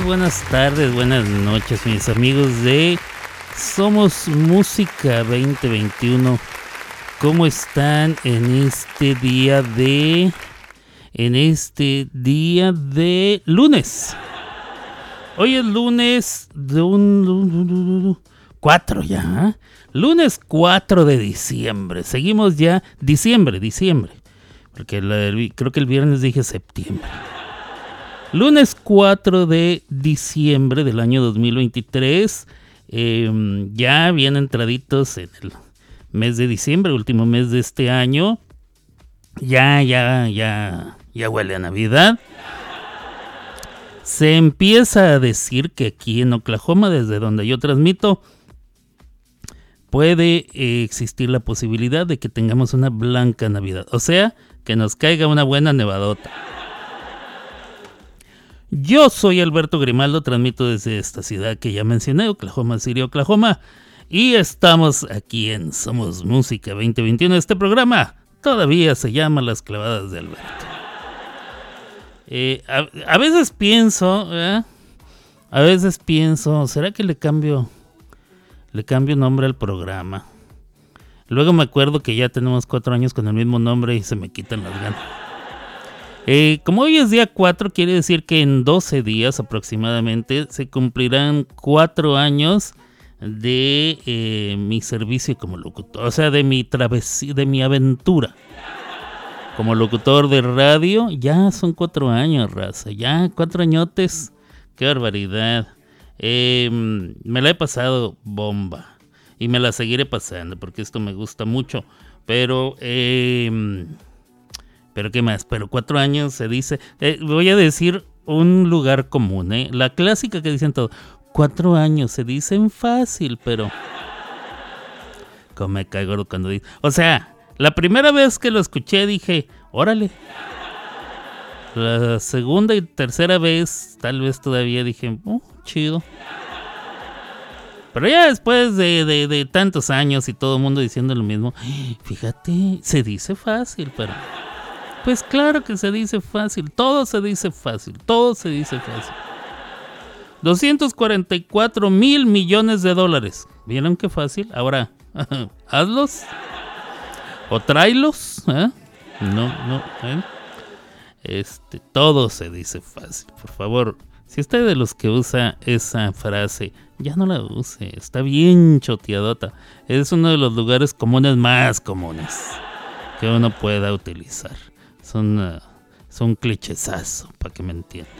Buenas tardes, buenas noches, mis amigos de Somos Música 2021. ¿Cómo están en este día de en este día de lunes? Hoy es lunes de un 4 ya. ¿eh? Lunes 4 de diciembre. Seguimos ya diciembre, diciembre. Porque creo que el viernes dije septiembre. Lunes 4 de diciembre del año 2023. Em, ya bien entraditos en el mes de diciembre, último mes de este año. Ya, ya, ya, ya huele a Navidad. Se empieza a decir que aquí en Oklahoma, desde donde yo transmito, puede eh, existir la posibilidad de que tengamos una blanca Navidad. O sea, que nos caiga una buena nevadota. Yo soy Alberto Grimaldo, transmito desde esta ciudad que ya mencioné, Oklahoma City, Oklahoma. Y estamos aquí en Somos Música 2021. Este programa todavía se llama Las Clavadas de Alberto. Eh, a, veces pienso, a veces pienso, ¿será que le cambio, le cambio nombre al programa? Luego me acuerdo que ya tenemos cuatro años con el mismo nombre y se me quitan las ganas. Eh, como hoy es día 4, quiere decir que en 12 días aproximadamente se cumplirán cuatro años de eh, mi servicio como locutor, o sea, de mi travesía, de mi aventura como locutor de radio. Ya son cuatro años, raza, ya cuatro añotes, qué barbaridad. Em, me la he pasado bomba y me la seguiré pasando porque esto me gusta mucho, pero... Pero qué más, pero cuatro años se dice, eh, voy a decir un lugar común, ¿eh? la clásica que dicen todo, cuatro años se dicen fácil, pero... Como me caigo cuando dice... O sea, la primera vez que lo escuché dije, órale. La segunda y tercera vez, tal vez todavía dije, oh, chido. Pero ya después de, de tantos años y todo el mundo diciendo lo mismo, fíjate, se dice fácil, pero... Pues claro que se dice fácil, todo se dice fácil, todo se dice fácil. 244 mil millones de dólares. ¿Vieron qué fácil? Ahora, hazlos. O tráelos. ¿eh? No, no. ¿eh? Este, todo se dice fácil. Por favor, si usted de los que usa esa frase, ya no la use. Está bien choteadota. Es uno de los lugares comunes más comunes que uno pueda utilizar. Son, uh, son clichesazo, para que me entiendan.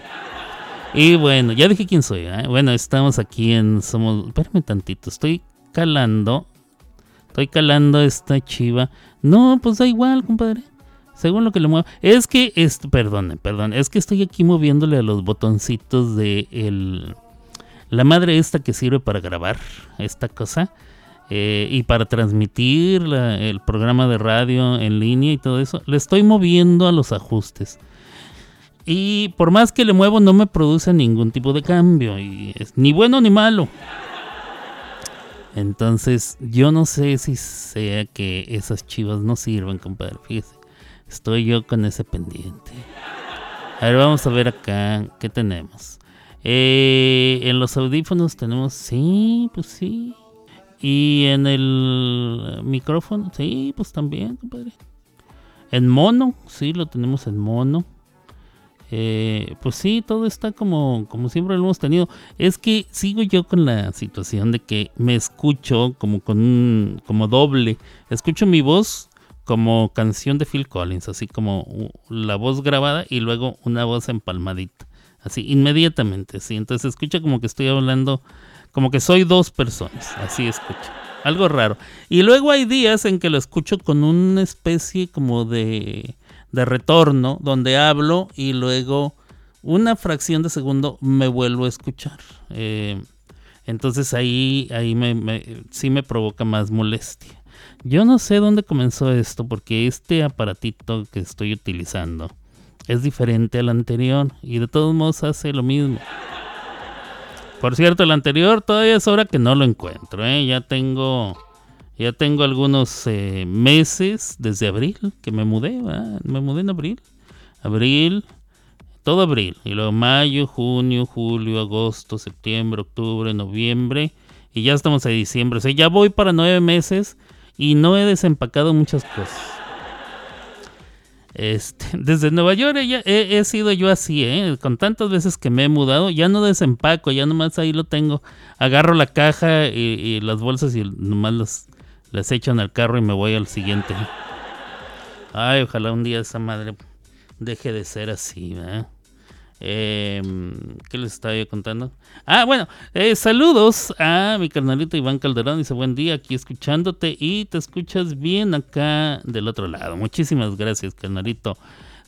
Y bueno, ya dije quién soy. ¿eh? Bueno, estamos aquí en Somos. Espérame tantito, estoy calando. Estoy calando esta chiva. No, pues da igual, compadre. Según lo que le mueva. Es que, es, perdón, perdón. Es que estoy aquí moviéndole a los botoncitos de el, la madre esta que sirve para grabar esta cosa. Eh, y para transmitir el programa de radio en línea y todo eso, le estoy moviendo a los ajustes. Y por más que le muevo, no me produce ningún tipo de cambio. Y es ni bueno ni malo. Entonces, yo no sé si sea que esas chivas no sirven, compadre. Fíjese, estoy yo con ese pendiente. A ver, vamos a ver acá qué tenemos. Eh, en los audífonos tenemos, sí, pues sí. Y en el micrófono, sí, pues también, compadre. En mono, sí, lo tenemos en mono. Eh, pues sí, todo está como, como siempre lo hemos tenido. Es que sigo yo con la situación de que me escucho como con un, como doble. Escucho mi voz como canción de Phil Collins, así como la voz grabada y luego una voz empalmadita. Así, inmediatamente, sí. Entonces escucha como que estoy hablando como que soy dos personas, así escucho. Algo raro. Y luego hay días en que lo escucho con una especie como de, de retorno, donde hablo y luego una fracción de segundo me vuelvo a escuchar. Eh, entonces ahí, ahí me, sí me provoca más molestia. Yo no sé dónde comenzó esto porque este aparatito que estoy utilizando es diferente al anterior y de todos modos hace lo mismo. Por cierto, el anterior todavía es hora que no lo encuentro. ¿eh? Ya tengo ya tengo algunos eh, meses desde abril que me mudé. Me mudé en abril. Abril todo abril. Y luego mayo, junio, julio, agosto, septiembre, octubre, noviembre. Y ya estamos en diciembre. O sea, ya voy para nueve meses y no he desempacado muchas cosas. Este, desde Nueva York he, sido yo así, ¿eh? con tantas veces que me he mudado, ya no desempaco, ya nomás ahí lo tengo. Agarro la caja y, las bolsas y nomás las, las echo en el carro y me voy al siguiente. Ay, ojalá un día esa madre deje de ser así, ¿verdad? Em, ¿Qué les estaba yo contando? Ah, bueno, eh, saludos a mi carnalito Iván Calderón. Dice buen día aquí escuchándote y te escuchas bien acá del otro lado. Muchísimas gracias, carnalito.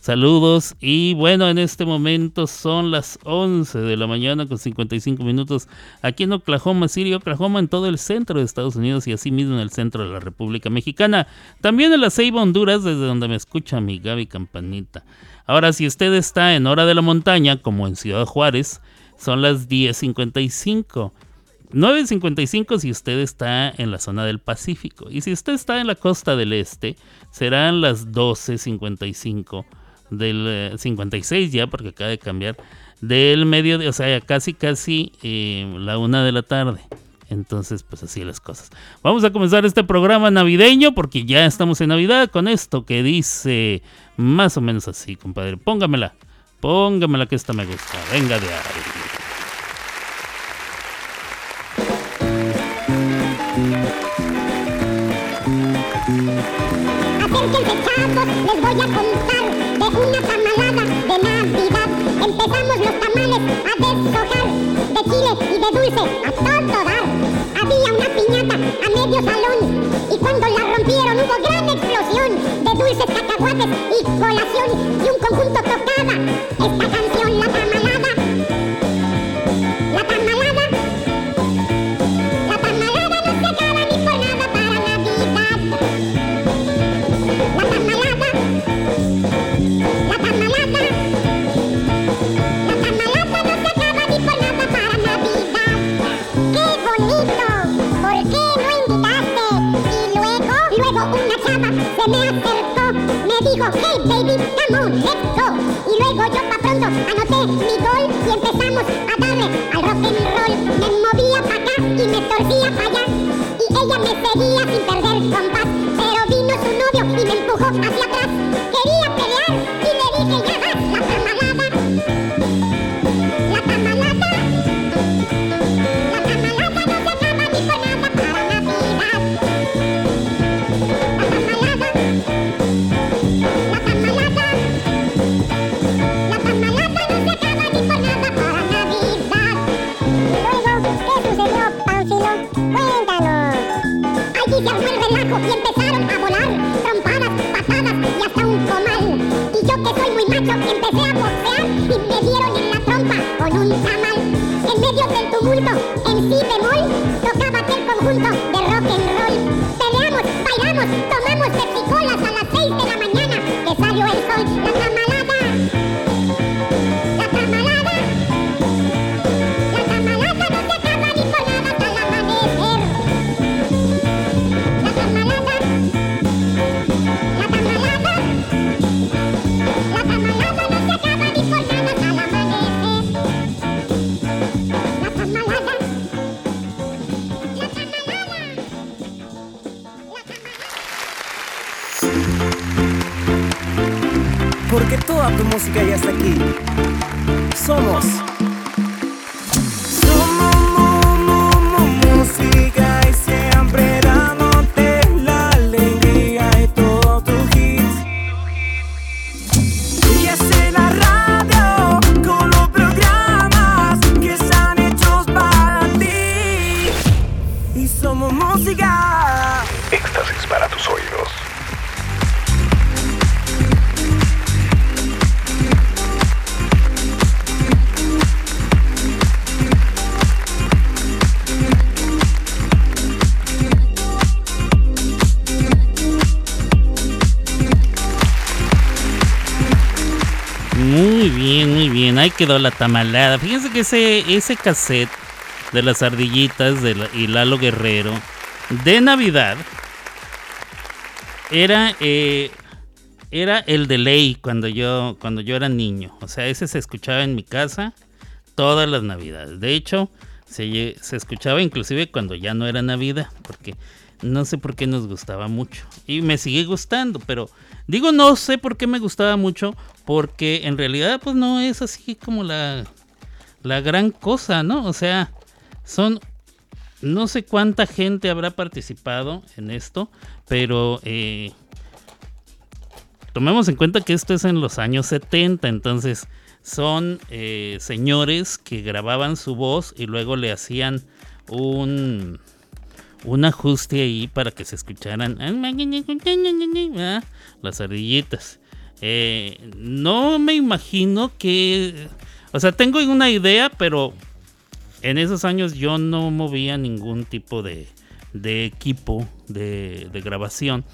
Saludos y bueno, en este momento son las 11 de la mañana con 55 minutos aquí en Oklahoma City, Oklahoma en todo el centro de Estados Unidos y así mismo en el centro de la República Mexicana. También en la Ceiba, Honduras, desde donde me escucha mi Gaby Campanita. Ahora, si usted está en hora de la montaña, como en Ciudad Juárez, son las 10.55. 9.55 si usted está en la zona del Pacífico. Y si usted está en la costa del este, serán las 12.55 del 56 eh, ya, porque acaba de cambiar, del medio, o sea, casi casi eh, la una de la tarde. Entonces, pues así las cosas. Vamos a comenzar este programa navideño porque ya estamos en Navidad con esto que dice más o menos así, compadre. Póngamela, póngamela que esta me gusta. Venga de ahí. les voy a contar de una tamalada de Navidad. Empezamos los tamales a deshojar de chile y de dulce a todo. Había una piñata a medio salón y cuando la rompieron hubo gran explosión de dulces, cacahuates y colación y un conjunto tocaba esta canción, hey baby, come on, let's go. Y luego yo pa' pronto anoté mi gol y empezamos a darle al rock and roll. Me movía pa' acá y me torcía pa' allá. Y ella me seguía sin perder compás. Pero vino su novio y me empujó hacia empecé a boxear y me dieron en la trompa con un tamal. En medio del tumulto, toda tu música ya está aquí. Somos. Somos quedó la tamalada. Fíjense que ese, ese cassette de las ardillitas de la- y Lalo Guerrero de Navidad era, eh, era el de ley cuando yo, cuando yo era niño. O sea, ese se escuchaba en mi casa todas las navidades. De hecho, se, se escuchaba inclusive cuando ya no era Navidad, porque no sé por qué nos gustaba mucho. Y me sigue gustando, pero digo no sé por qué me gustaba mucho, porque en realidad pues no es así como la, la gran cosa, ¿no? O sea, son no sé cuánta gente habrá participado en esto, pero eh, tomemos en cuenta que esto es en los años 70, entonces son eh, señores que grababan su voz y luego le hacían un, un ajuste ahí para que se escucharan las ardillitas. Eh, no me imagino que... O sea, tengo una idea, pero en esos años yo no movía ningún tipo de, de equipo de, grabación.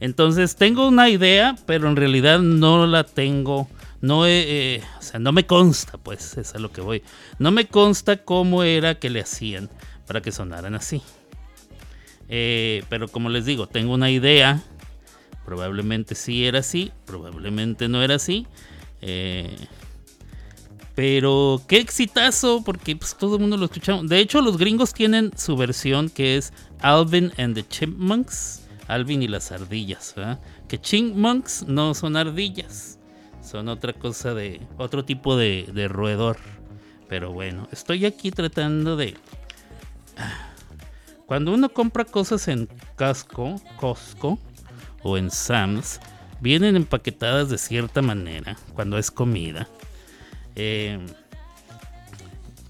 Entonces tengo una idea, pero en realidad no la tengo. No, he, eh, o sea, no me consta, pues, es a lo que voy. No me consta cómo era que le hacían para que sonaran así. Eh, pero como les digo, tengo una idea. Probablemente sí era así, probablemente no era así. Eh, pero qué exitazo, porque pues, todo el mundo lo escuchamos. De hecho, los gringos tienen su versión que es Alvin and the Chipmunks. Alvin y las ardillas. Que chipmunks no son ardillas, son otra cosa de. otro tipo de, de roedor. Pero bueno, estoy aquí tratando de. Cuando uno compra cosas en Casco, Costco o en Sam's, vienen empaquetadas de cierta manera cuando es comida. Eh,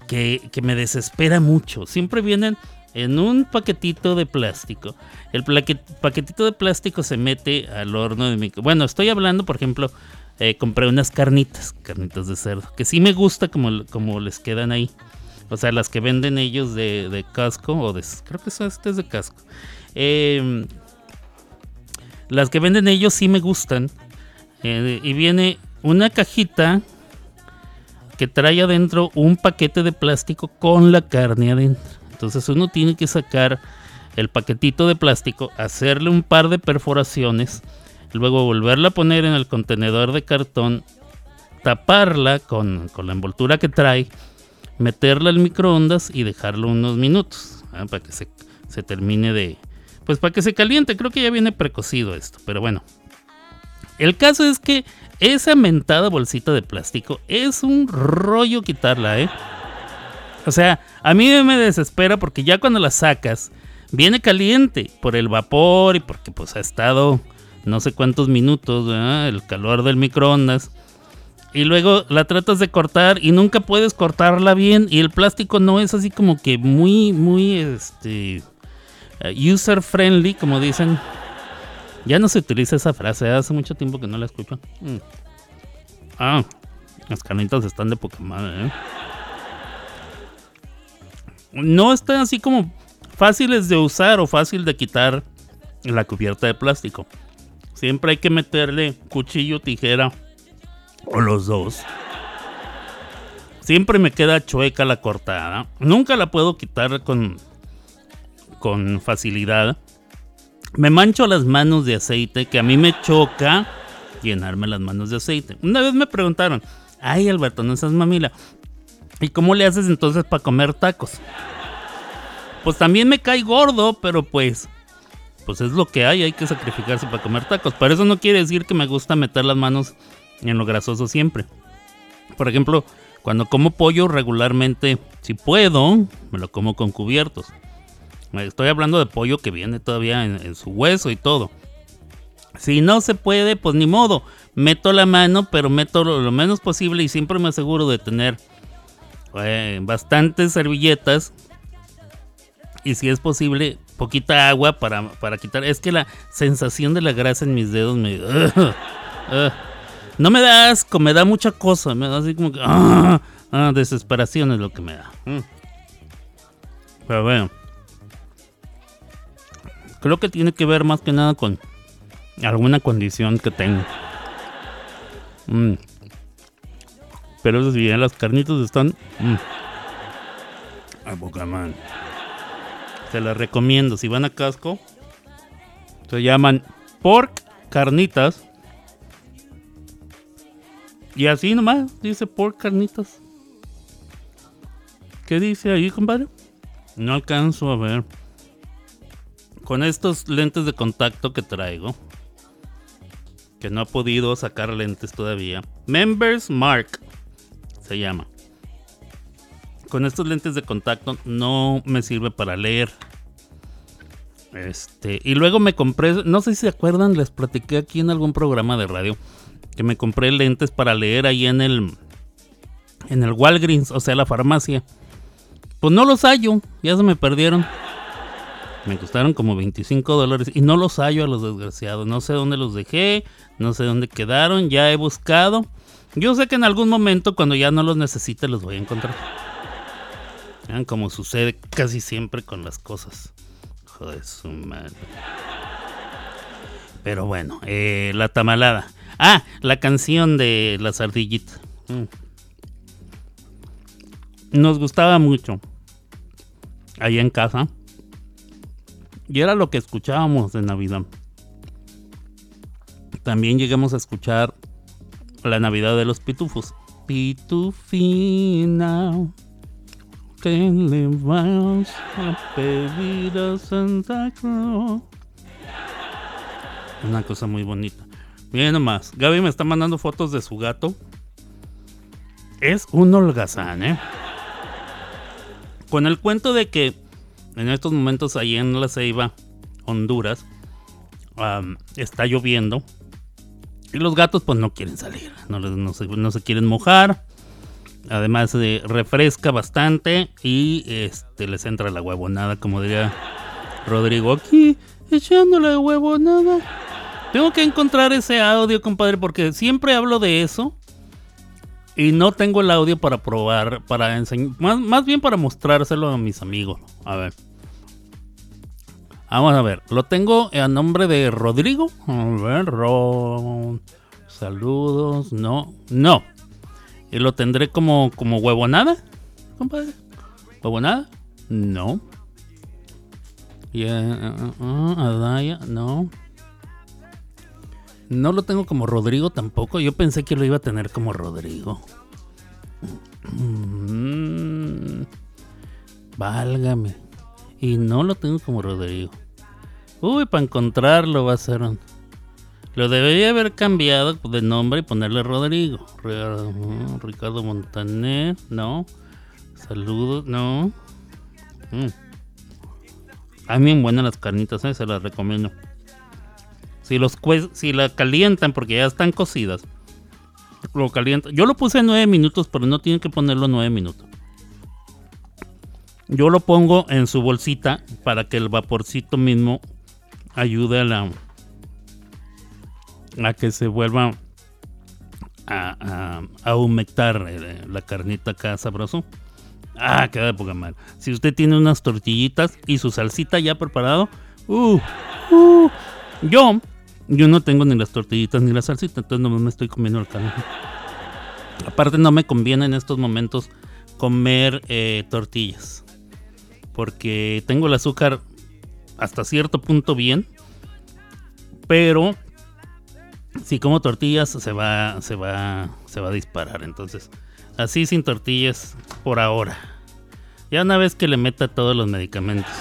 que, que me desespera mucho. Siempre vienen en un paquetito de plástico. El paquetito de plástico se mete al horno de micro. Bueno, estoy hablando, por ejemplo, eh, compré unas carnitas, carnitas de cerdo, que sí me gusta como, como les quedan ahí. O sea, las que venden ellos de, de casco, o de. Creo que son este es de casco. Eh, las que venden ellos sí me gustan. Eh, y viene una cajita que trae adentro un paquete de plástico con la carne adentro. Entonces uno tiene que sacar el paquetito de plástico, hacerle un par de perforaciones, luego volverla a poner en el contenedor de cartón, taparla con, con la envoltura que trae, meterla al microondas y dejarlo unos minutos ¿ah? para que se, se termine de... Pues para que se caliente, creo que ya viene precocido esto, pero bueno. El caso es que esa mentada bolsita de plástico es un rollo quitarla, ¿eh? O sea, a mí me desespera porque ya cuando la sacas, viene caliente por el vapor y porque pues ha estado no sé cuántos minutos, ¿verdad? el calor del microondas. Y luego la tratas de cortar y nunca puedes cortarla bien y el plástico no es así como que muy, muy, este, user friendly, como dicen. Ya no se utiliza esa frase, hace mucho tiempo que no la escucho. Mm. Ah, las carnitas están de poca madre, ¿eh? No están así como fáciles de usar o fácil de quitar la cubierta de plástico. Siempre hay que meterle cuchillo, tijera o los dos. Siempre me queda chueca la cortada. Nunca la puedo quitar con, con facilidad. Me mancho las manos de aceite, que a mí me choca llenarme las manos de aceite. Una vez me preguntaron, ay Alberto, no seas mamila. ¿Y cómo le haces entonces para comer tacos? Pues también me cae gordo, pero pues, pues es lo que hay, hay que sacrificarse para comer tacos. Pero eso no quiere decir que me gusta meter las manos en lo grasoso siempre. Por ejemplo, cuando como pollo regularmente, si puedo, me lo como con cubiertos. Estoy hablando de pollo que viene todavía en, en su hueso y todo. Si no se puede, pues ni modo. Meto la mano, pero meto lo, lo menos posible y siempre me aseguro de tener eh, bastantes servilletas. Y si es posible, poquita agua para, para quitar. Es que la sensación de la grasa en mis dedos me. no me da asco, me da mucha cosa. Me da así como que. desesperación es lo que me da. Mm. Pero bueno. Creo que tiene que ver más que nada con alguna condición que tengo. Mm. Pero eso sí, eh, las carnitas están. mm, A boca man. Se las recomiendo. Si van a casco, se llaman Pork carnitas. Y así nomás, dice por carnitas. ¿Qué dice ahí, compadre? No alcanzo a ver. Con estos lentes de contacto que traigo, que no ha podido sacar lentes todavía. Members Mark se llama. Con estos lentes de contacto no me sirve para leer. Este, y luego me compré, no sé si se acuerdan, les platiqué aquí en algún programa de radio que me compré lentes para leer ahí en el en el Walgreens, o sea, la farmacia. Pues no los hallo, ya se me perdieron. Me costaron como 25 dólares y no los hallo a los desgraciados. No sé dónde los dejé, no sé dónde quedaron, ya he buscado. Yo sé que en algún momento cuando ya no los necesite los voy a encontrar. Vean como sucede casi siempre con las cosas. Joder, su madre. Pero bueno, eh, la tamalada. Ah, la canción de las ardillitas. Mm. Nos gustaba mucho. Allá en casa. Y era lo que escuchábamos de Navidad. También llegamos a escuchar la Navidad de los Pitufos. Pitufina, ¿qué le vas a pedir a Santa Claus? Una cosa muy bonita. Miren nomás, Gaby me está mandando fotos de su gato. Es un holgazán, ¿eh? Con el cuento de que en estos momentos ahí en La Ceiba, Honduras, está lloviendo. Y los gatos pues no quieren salir, no, se, quieren mojar. Además eh, refresca bastante y este les entra la huevonada, como diría Rodrigo aquí, echando la huevonada. Tengo que encontrar ese audio, compadre, porque siempre hablo de eso. Y no tengo el audio para probar, para enseñar, más, más bien para mostrárselo a mis amigos. A ver. Vamos a ver, lo tengo a nombre de Rodrigo. A ver, Ro... Saludos, no, no. Y lo tendré como, como huevonada, compadre. ¿Huevonada? No. Y, eh, eh, eh, Adaya, no. No lo tengo como Rodrigo tampoco. Yo pensé que lo iba a tener como Rodrigo. Mm, válgame. Y no lo tengo como Rodrigo. Uy, para encontrarlo va a ser. Lo debería haber cambiado de nombre y ponerle Rodrigo. Mm, Ricardo Montaner, no. Saludos, no. Mm. A mí buenas las carnitas, ¿eh? se las recomiendo. Si los si la calientan porque ya están cocidas. Lo calientan. Yo lo puse en 9 minutos, pero no tienen que ponerlo 9 minutos. Yo lo pongo en su bolsita para que el vaporcito mismo ayude a la a que se vuelva a, a, a humectar eh, la carnita acá sabroso. Ah, queda de poca madre. Si usted tiene unas tortillitas y su salsita ya preparado, uh, uh, yo, yo no tengo ni las tortillitas ni la salsita, entonces no me estoy comiendo el carne. Aparte no me conviene en estos momentos comer eh, tortillas, porque tengo el azúcar hasta cierto punto bien, pero si como tortillas se va, se va, se va a disparar. Entonces, así sin tortillas por ahora. Ya una vez que le meta todos los medicamentos.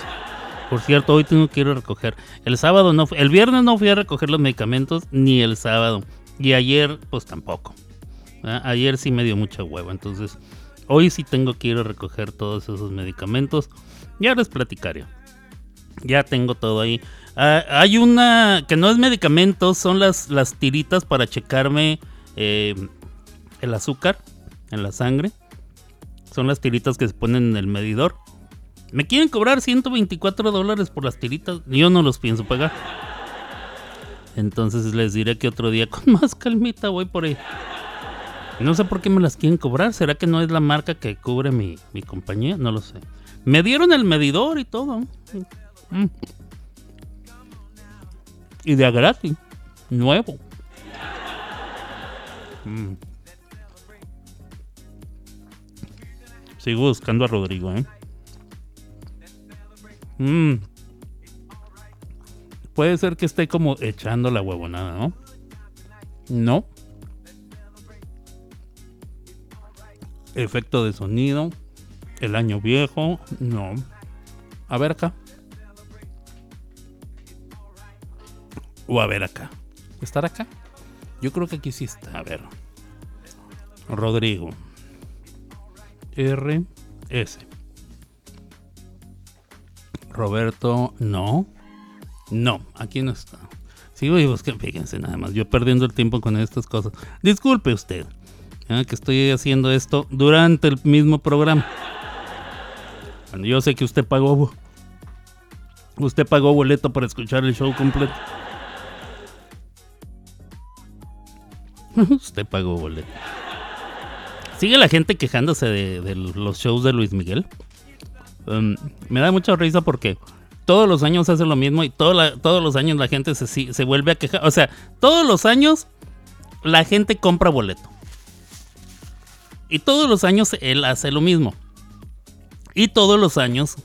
Por cierto, hoy ir a recoger. El sábado no, el viernes no fui a recoger los medicamentos ni el sábado. Y ayer, pues tampoco. ¿verdad? Ayer sí me dio mucha hueva. Entonces, hoy sí tengo que ir a recoger todos esos medicamentos. Ya les platicaré. Ya tengo todo ahí. Ah, hay una que no es medicamento, son las, las tiritas para checarme eh, el azúcar en la sangre. Son las tiritas que se ponen en el medidor. Me quieren cobrar 124 dólares por las tiritas. Yo no los pienso pagar. Entonces les diré que otro día con más calmita voy por ahí. No sé por qué me las quieren cobrar. ¿Será que no es la marca que cubre mi, mi compañía? No lo sé. Me dieron el medidor y todo. Mm. Y de gratis. Nuevo. Mm. Sigo buscando a Rodrigo, ¿eh? Mm. Puede ser que esté como echando la huevonada, ¿no? No. Efecto de sonido. El año viejo. No. A ver acá. O a ver acá. ¿Estar acá? Yo creo que aquí sí está. A ver. Rodrigo. R. S. Roberto. No. No, aquí no está. Sigo y busquen, fíjense nada más. Yo perdiendo el tiempo con estas cosas. Disculpe usted. ¿eh? que estoy haciendo esto durante el mismo programa. Cuando yo sé que usted pagó. Usted pagó boleto para escuchar el show completo. Usted pagó boleto. Sigue la gente quejándose de, de los shows de Luis Miguel. Um, me da mucha risa porque todos los años hace lo mismo y todos los años la gente se, se vuelve a quejar. O sea, todos los años la gente compra boleto. Y todos los años él hace lo mismo. Y todos los años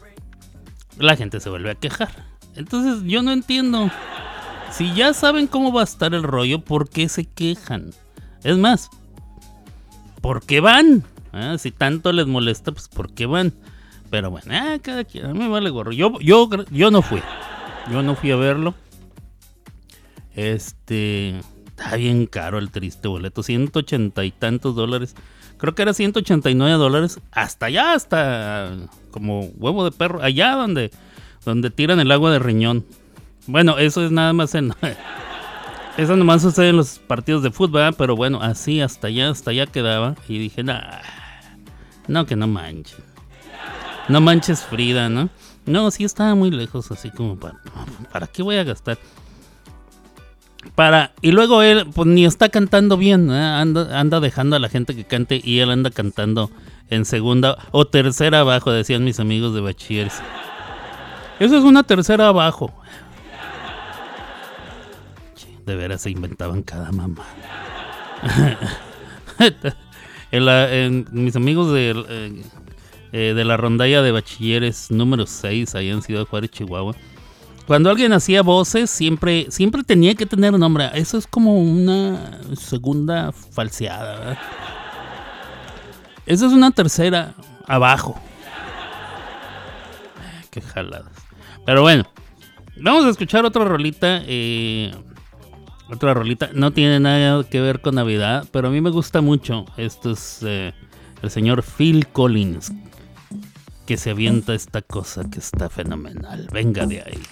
la gente se vuelve a quejar. Entonces yo no entiendo. Si ya saben cómo va a estar el rollo, ¿por qué se quejan? Es más, ¿por qué van? Ah, Si tanto les molesta, pues ¿por qué van? Pero bueno, ah, cada quien, a mí me vale gorro. Yo, yo, yo no fui. Yo no fui a verlo. Este. Está bien caro el triste boleto. 180 y tantos dólares. Creo que era 189 dólares. Hasta allá, hasta como huevo de perro. Allá donde, donde tiran el agua de riñón. Bueno, eso es nada más en. Eso nomás sucede en los partidos de fútbol, pero bueno, así hasta allá, hasta allá quedaba. Y dije, no, que no manchen. No manches Frida, ¿no? No, sí estaba muy lejos, así como para, ¿para qué voy a gastar? Para, y luego él, pues ni está cantando bien, ¿eh? anda, anda dejando a la gente que cante y él anda cantando en segunda o tercera abajo, decían mis amigos de bachilleres. Eso es una tercera abajo. De veras se inventaban cada mamá. mis amigos de, eh, de la rondalla de bachilleres número 6, allá en Ciudad Juárez, Chihuahua. Cuando alguien hacía voces, siempre, siempre tenía que tener nombre. Eso es como una segunda falseada. ¿verdad? Esa es una tercera abajo. Qué jaladas. Pero bueno, vamos a escuchar otra rolita. eh, otra rolita. No tiene nada que ver con Navidad, pero a mí me gusta mucho. Esto es eh, el señor Phil Collins. Que se avienta esta cosa que está fenomenal. Venga de ahí.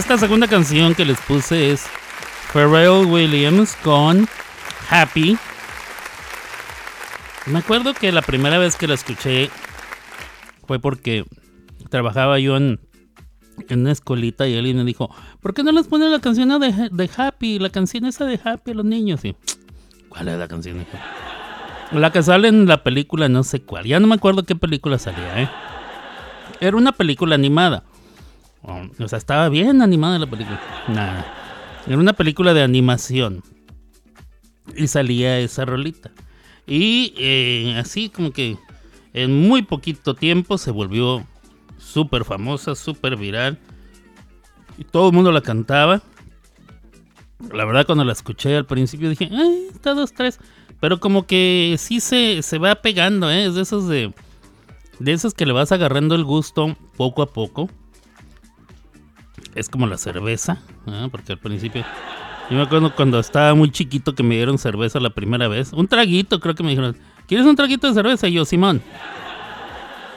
Esta segunda canción que les puse es Pharrell Williams con Happy. Me acuerdo que la primera vez que la escuché fue porque trabajaba yo en, una escuelita y alguien me dijo, ¿por qué no les ponen la canción de, de Happy? La canción esa de Happy a los niños. Y, ¿Cuál es la canción? La que sale en la película, no sé cuál. Ya no me acuerdo qué película salía, ¿eh? Era una película animada. O sea, estaba bien animada la película. Nada. Era una película de animación. Y salía esa rolita. Y eh, así como que en muy poquito tiempo se volvió súper famosa, súper viral. Y todo el mundo la cantaba. La verdad cuando la escuché al principio dije, eh, está dos, tres. Pero como que sí se, se va pegando, ¿eh? Es de esos de... De esos que le vas agarrando el gusto poco a poco es como la cerveza, ¿ah? porque al principio, yo me acuerdo cuando estaba muy chiquito que me dieron cerveza la primera vez, un traguito, creo que me dijeron, ¿quieres un traguito de cerveza? Y yo, Simón,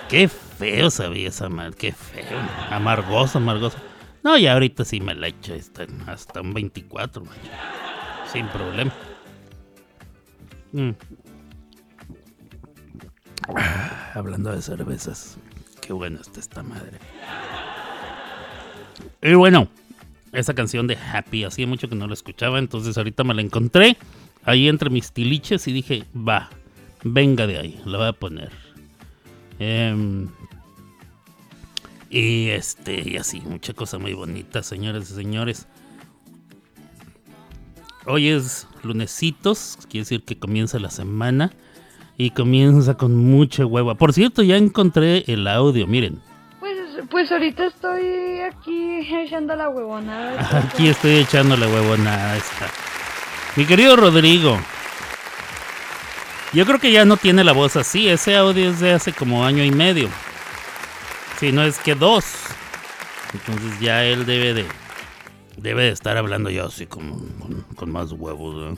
qué feo sabía esa madre, qué feo, amargoso, amargoso. No, y ahorita sí me la echo hasta, un 24, macho, sin problema. Mm. Ah, hablando de cervezas, qué buena está esta madre. Y bueno, esa canción de Happy, hacía mucho que no la escuchaba, entonces ahorita me la encontré ahí entre mis tiliches y dije, va, venga de ahí, la voy a poner. Em, y este, y así, mucha cosa muy bonita, señores y señores. Hoy es lunesitos, quiere decir que comienza la semana y comienza con mucha hueva. Por cierto, ya encontré el audio, miren. Pues, ahorita estoy aquí echando la huevonada. Aquí estoy echándole huevona a esta. Mi querido Rodrigo. Yo creo que ya no tiene la voz así. Ese audio es de hace como año y medio. Si no es que dos. Entonces ya él debe de. Debe de estar hablando ya así como con, con más huevos.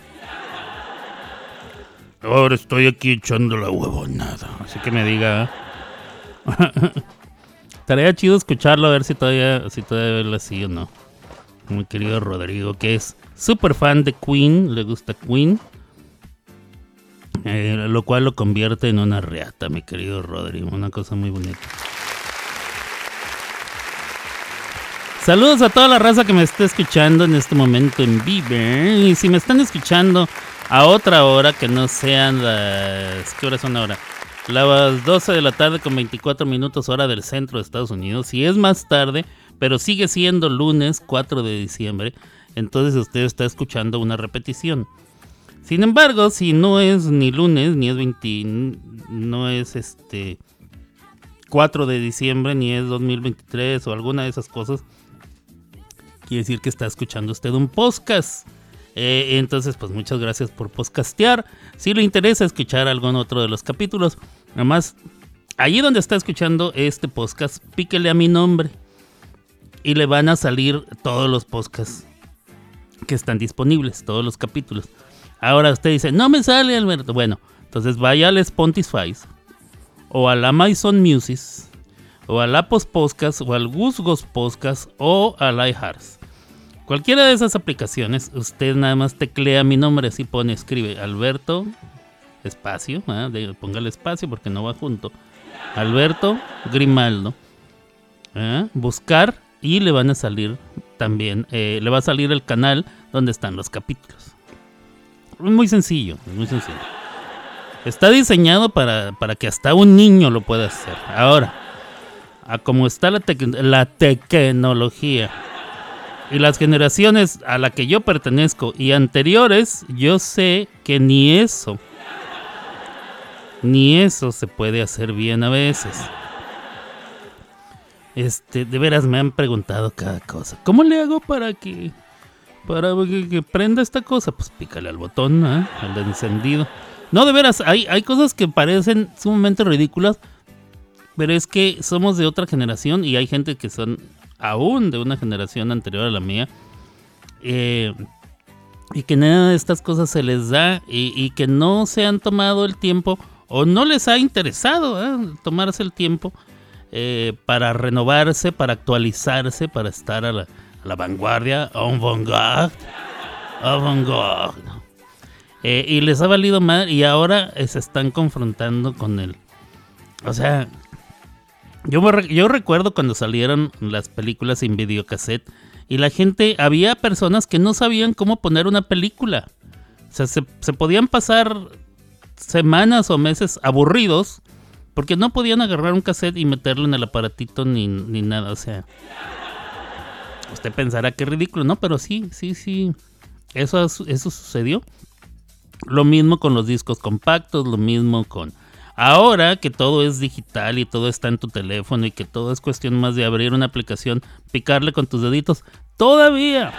¿no? Ahora estoy aquí echando la huevonada. Así que me diga. ¿eh? Estaría chido escucharlo a ver si todavía, si todavía habla así o no. Mi querido Rodrigo, que es súper fan de Queen, le gusta Queen. eh, lo cual lo convierte en una reata, mi querido Rodrigo. Una cosa muy bonita. Saludos a toda la raza que me está escuchando en este momento en vivo. Y si me están escuchando a otra hora que no sean las... ¿Qué horas son ahora? Las 12 de la tarde con 24 minutos hora del centro de Estados Unidos. Si es más tarde, pero sigue siendo lunes 4 de diciembre, entonces usted está escuchando una repetición. Sin embargo, si no es ni lunes, ni es 20, no es este 4 de diciembre, ni es 2023 o alguna de esas cosas, quiere decir que está escuchando usted un podcast. Eh, entonces, pues muchas gracias por podcastear. Si le interesa escuchar algún otro de los capítulos, nada más, allí donde está escuchando este podcast, píquele a mi nombre. Y le van a salir todos los podcasts que están disponibles, todos los capítulos. Ahora usted dice, no me sale Alberto. Bueno, entonces vaya al Spotify o al Amazon Music o al Apple Podcast o al Gusgos Podcast o al iHearts. Cualquiera de esas aplicaciones, usted nada más teclea mi nombre, así pone, escribe Alberto, espacio, ¿ah? De- póngale espacio porque no va junto. Alberto Grimaldo. ¿ah? Buscar y le van a salir también, eh, le va a salir el canal donde están los capítulos. Muy sencillo, muy sencillo. Está diseñado para, para que hasta un niño lo pueda hacer. Ahora, a como está la, la tecnología y las generaciones a la que yo pertenezco y anteriores, yo sé que ni eso, ni eso se puede hacer bien a veces. Este, de veras me han preguntado cada cosa. ¿Cómo le hago para que para que, prenda esta cosa? Pues pícale al botón, ¿ah? al encendido. No, de veras, hay, hay cosas que parecen sumamente ridículas, pero es que somos de otra generación y hay gente que son aún de una generación anterior a la mía. eh, y que nada de estas cosas se les da y, que no se han tomado el tiempo o no les ha interesado ¿eh? tomarse el tiempo eh, para renovarse, para actualizarse, para estar a la, vanguardia, y les ha valido mal y ahora se están confrontando con él. O sea, yo, me yo recuerdo cuando salieron las películas en videocassette y la gente, había personas que no sabían cómo poner una película. O sea, se, se podían pasar semanas o meses aburridos porque no podían agarrar un cassette y meterlo en el aparatito ni, ni nada. O sea, usted pensará que ridículo, ¿no? Pero sí, sí, sí. Eso, eso sucedió. Lo mismo con los discos compactos, lo mismo con... Ahora que todo es digital y todo está en tu teléfono y que todo es cuestión más de abrir una aplicación, picarle con tus deditos, todavía,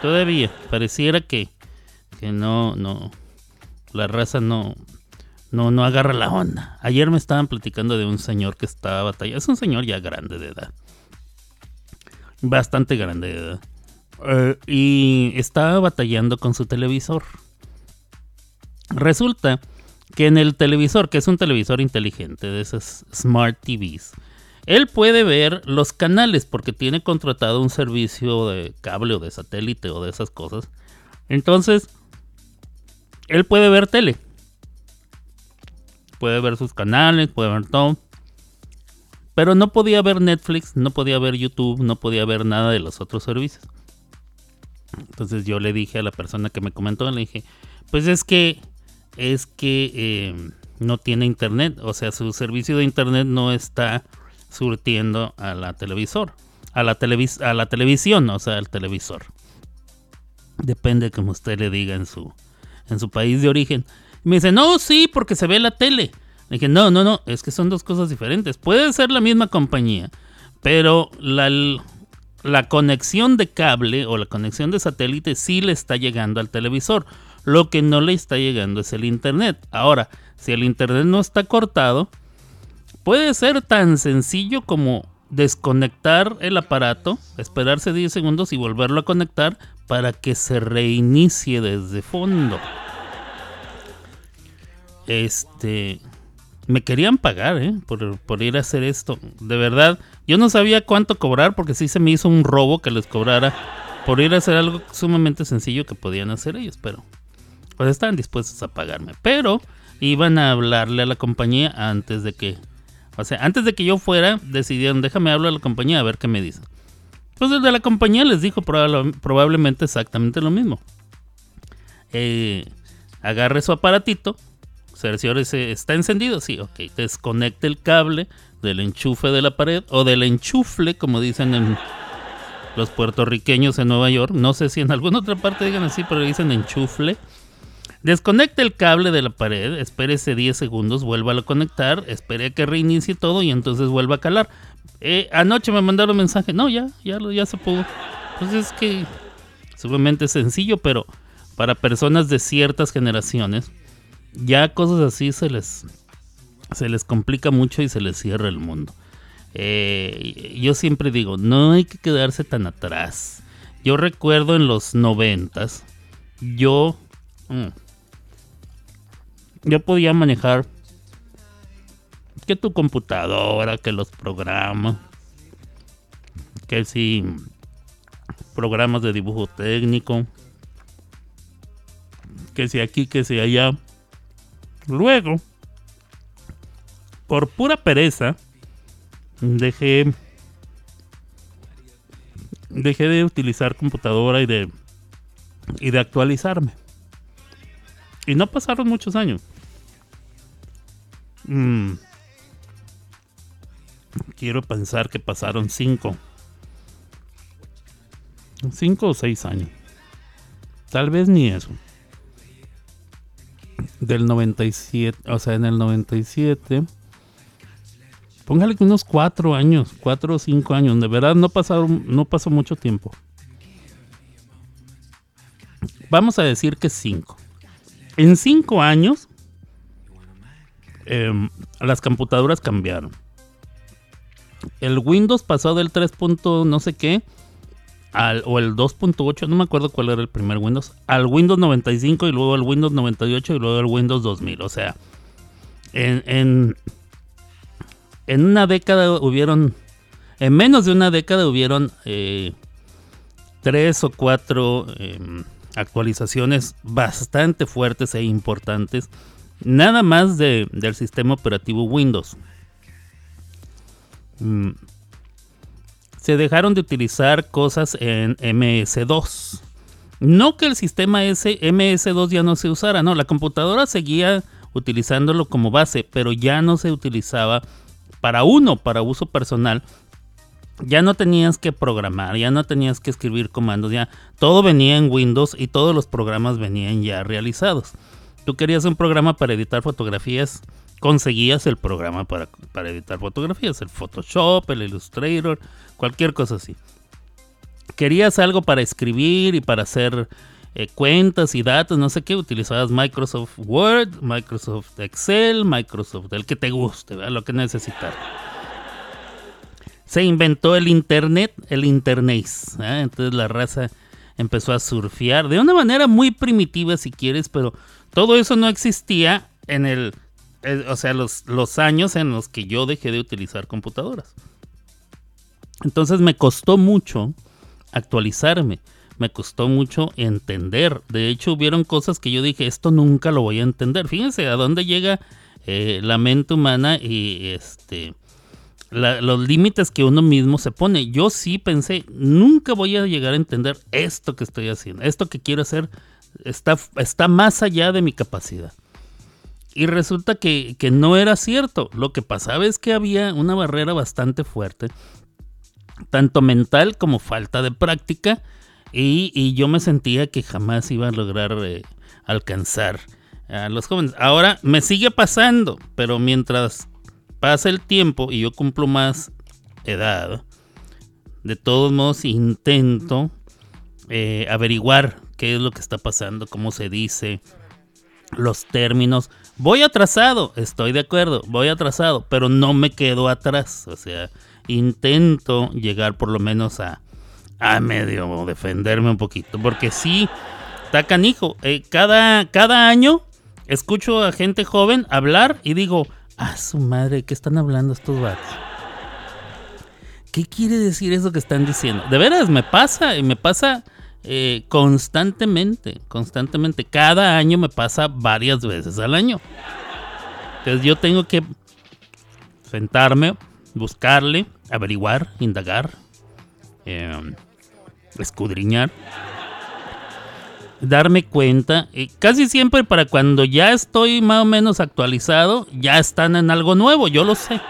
todavía, pareciera que, que no, no, la raza no, no, no agarra la onda. Ayer me estaban platicando de un señor que estaba batallando, es un señor ya grande de edad, bastante grande de edad, eh, y estaba batallando con su televisor. Resulta que en el televisor, que es un televisor inteligente de esas Smart TVs, él puede ver los canales porque tiene contratado un servicio de cable o de satélite o de esas cosas. Entonces, él puede ver tele. Puede ver sus canales, puede ver todo. Pero no podía ver Netflix, no podía ver YouTube, no podía ver nada de los otros servicios. Entonces yo le dije a la persona que me comentó, le dije, pues es que es que eh, no tiene internet, o sea, su servicio de internet no está surtiendo a la televisor, a la, televis a la televisión, o sea, al televisor. Depende como usted le diga en su, en su país de origen. Me dice, no, sí, porque se ve la tele. Le dije, no, no, no, es que son dos cosas diferentes. Puede ser la misma compañía, pero la, la conexión de cable o la conexión de satélite sí le está llegando al televisor. Lo que no le está llegando es el internet. Ahora, si el internet no está cortado, puede ser tan sencillo como desconectar el aparato, esperarse 10 segundos y volverlo a conectar para que se reinicie desde fondo. Este, me querían pagar, ¿eh? Por, por ir a hacer esto. De verdad, yo no sabía cuánto cobrar porque sí se me hizo un robo que les cobrara por ir a hacer algo sumamente sencillo que podían hacer ellos, pero pues estaban dispuestos a pagarme. Pero iban a hablarle a la compañía antes de que, o sea, antes de que yo fuera, decidieron, déjame hablar a la compañía a ver qué me dicen. Pues el de la compañía les dijo probable- probablemente exactamente lo mismo. Eh, agarre su aparatito, cerciórese, ¿está encendido? Sí, ok. Desconecte el cable del enchufe de la pared o del enchufle, como dicen en los puertorriqueños en Nueva York. No sé si en alguna otra parte digan así, pero dicen enchufle. Desconecte el cable de la pared, espérese 10 segundos, vuelva a conectar, espere a que reinicie todo y entonces vuelva a calar. Eh, anoche me mandaron mensaje, no, ya, ya, se pudo. Pues es que sumamente sencillo, pero para personas de ciertas generaciones, ya cosas así se les, se les complica mucho y se les cierra el mundo. Eh, yo siempre digo, no hay que quedarse tan atrás. Yo recuerdo en los noventas, yo, mm, yo podía manejar que tu computadora, que los programas, que si programas de dibujo técnico, que si aquí, que si allá. Luego, por pura pereza, dejé dejé de utilizar computadora y de y de actualizarme. Y no pasaron muchos años. Mm. Quiero pensar que pasaron cinco. Cinco o seis años. Tal vez ni eso. Del 97, o sea, en el 97. Póngale que unos cuatro años, cuatro o cinco años. De verdad no pasaron, no pasó mucho tiempo. Vamos a decir que cinco. En cinco años, em, las computadoras cambiaron. El Windows pasó del 3. punto no sé qué al, o el 2.8, no me acuerdo cuál era el primer Windows, al Windows 95 y luego al Windows 98 y luego al Windows 2000. O sea, en, en, en una década hubieron, en menos de una década hubieron eh, tres o cuatro em, actualizaciones bastante fuertes e importantes, nada más de- del sistema operativo Windows. Mm, se dejaron de utilizar cosas en MS2. No que el sistema S, MS2 ya no se usara, no, la computadora seguía utilizándolo como base, pero ya no se utilizaba para uno, para uso personal. Ya no tenías que programar, ya no tenías que escribir comandos, ya todo venía en Windows y todos los programas venían ya realizados. Tú querías un programa para editar fotografías, conseguías el programa para, para editar fotografías, el Photoshop, el Illustrator, cualquier cosa así. Querías algo para escribir y para hacer eh, cuentas y datos, no sé qué, utilizabas Microsoft Word, Microsoft Excel, Microsoft, el que te guste, lo que necesitas. Se inventó el Internet, el Internet. ¿eh? Entonces la raza empezó a surfear de una manera muy primitiva, si quieres, pero todo eso no existía en el, eh, o sea, los, los años en los que yo dejé de utilizar computadoras. Entonces me costó mucho actualizarme, me costó mucho entender. De hecho, hubieron cosas que yo dije, esto nunca lo voy a entender. Fíjense a dónde llega eh, la mente humana y este los límites que uno mismo se pone. Yo sí pensé, nunca voy a llegar a entender esto que estoy haciendo. Esto que quiero hacer está, está más allá de mi capacidad. Y resulta que, que no era cierto. Lo que pasaba es que había una barrera bastante fuerte, tanto mental como falta de práctica. Y, y yo me sentía que jamás iba a lograr eh, alcanzar a los jóvenes. Ahora me sigue pasando, pero mientras pasa el tiempo y yo cumplo más edad, de todos modos intento eh, averiguar qué es lo que está pasando, cómo se dice, los términos. Voy atrasado, estoy de acuerdo, voy atrasado, pero no me quedo atrás. O sea, intento llegar por lo menos a, a medio defenderme un poquito, porque sí, está canijo. Eh, cada, cada año escucho a gente joven hablar y digo, a su madre, ¿qué están hablando estos vatos? ¿Qué quiere decir eso que están diciendo? De veras, me pasa, y me pasa eh, constantemente, constantemente. Cada año me pasa varias veces al año. Entonces yo tengo que sentarme, buscarle, averiguar, indagar, eh, escudriñar, darme cuenta. eh, casi siempre para cuando ya estoy más o menos actualizado, ya están en algo nuevo, yo lo sé.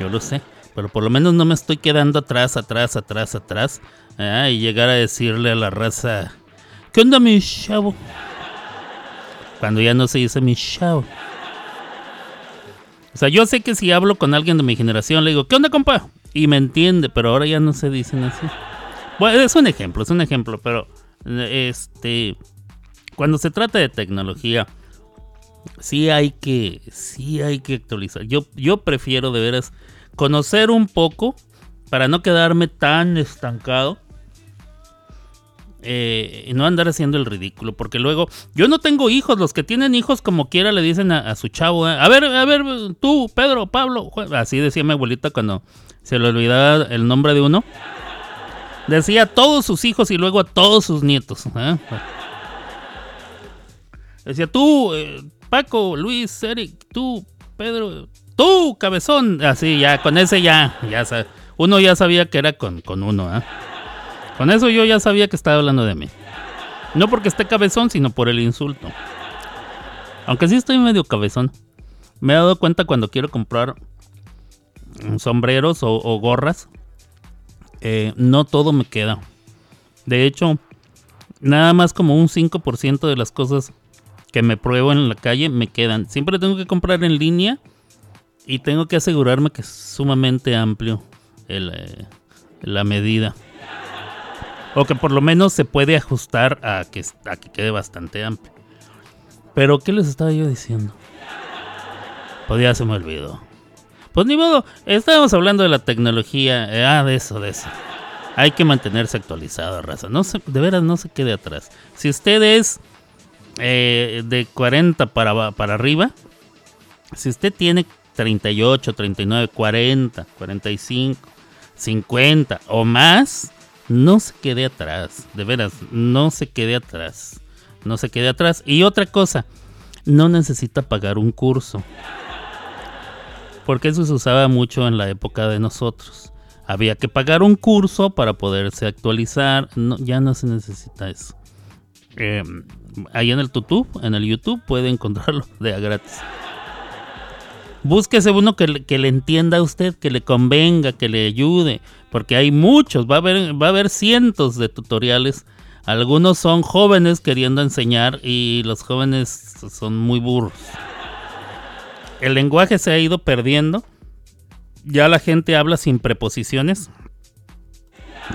Yo lo sé. Pero por lo menos no me estoy quedando atrás, atrás, atrás, atrás. Ah, y llegar a decirle a la raza, ¿qué onda mi chavo? Cuando ya no se dice mi chavo. O sea, yo sé que si hablo con alguien de mi generación, le digo, ¿qué onda, compa? Y me entiende, pero ahora ya no se dicen así. Bueno, es un ejemplo, es un ejemplo, pero este cuando se trata de tecnología, sí hay que, sí hay que actualizar. Yo, yo prefiero de veras conocer un poco para no quedarme tan estancado. Eh, no andar haciendo el ridículo, porque luego yo no tengo hijos, los que tienen hijos como quiera le dicen a, su chavo, eh, a ver, a ver, tú, Pedro, Pablo, Juan", así decía mi abuelita cuando se le olvidaba el nombre de uno. Decía a todos sus hijos y luego a todos sus nietos. ¿eh? Decía tú, eh, Paco, Luis, Eric, tú, Pedro, tú, cabezón. Así, ya, con ese ya, ya uno ya sabía que era con, con uno. Con eso yo ya sabía que estaba hablando de mí. No porque esté cabezón, sino por el insulto. Aunque sí estoy medio cabezón. Me he dado cuenta cuando quiero comprar sombreros o, gorras. eh, no todo me queda. De hecho, nada más como un 5% de las cosas que me pruebo en la calle me quedan. Siempre tengo que comprar en línea y tengo que asegurarme que es sumamente amplio eh, la medida. O que por lo menos se puede ajustar a que, a que quede bastante amplio. Pero, ¿qué les estaba yo diciendo? Pues ya se me olvidó. Pues ni modo, estábamos hablando de la tecnología. eh, ah, de eso, de eso. Hay que mantenerse actualizado, raza. No se, de veras, no se quede atrás. Si usted es eh, de 40 para, para arriba, si usted tiene 38, 39, 40, 45, 50 o más, no se quede atrás. De veras, no se quede atrás. No se quede atrás. Y otra cosa, no necesita pagar un curso. Porque eso se usaba mucho en la época de nosotros. Había que pagar un curso para poderse actualizar. No, ya no se necesita eso. Eh, ahí en el YouTube, en el YouTube puede encontrarlo de a gratis. Búsquese uno que, le- entienda a usted, que le convenga, que le ayude, porque hay muchos, va a haber, va a haber cientos de tutoriales. Algunos son jóvenes queriendo enseñar y los jóvenes son muy burros. El lenguaje se ha ido perdiendo. Ya la gente habla sin preposiciones.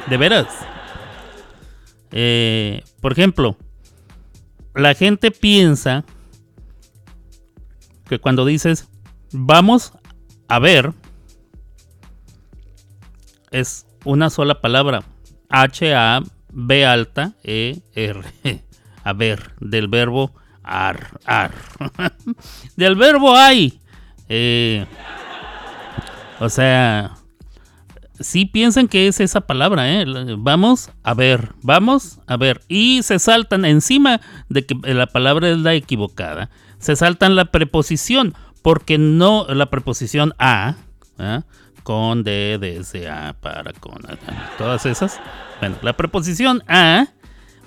De veras. Eh, por ejemplo, la gente piensa que cuando dices vamos a ver es una sola palabra H A B alta E R a ver del verbo ar ar del verbo hay Eh, o sea sí piensan que es esa palabra, ¿eh? Vamos a ver, vamos a ver. Y se saltan encima de que la palabra es la equivocada. Se saltan la preposición, porque no la preposición a, ¿ah? con, de, desde, a, para, con, todas esas. Bueno, la preposición a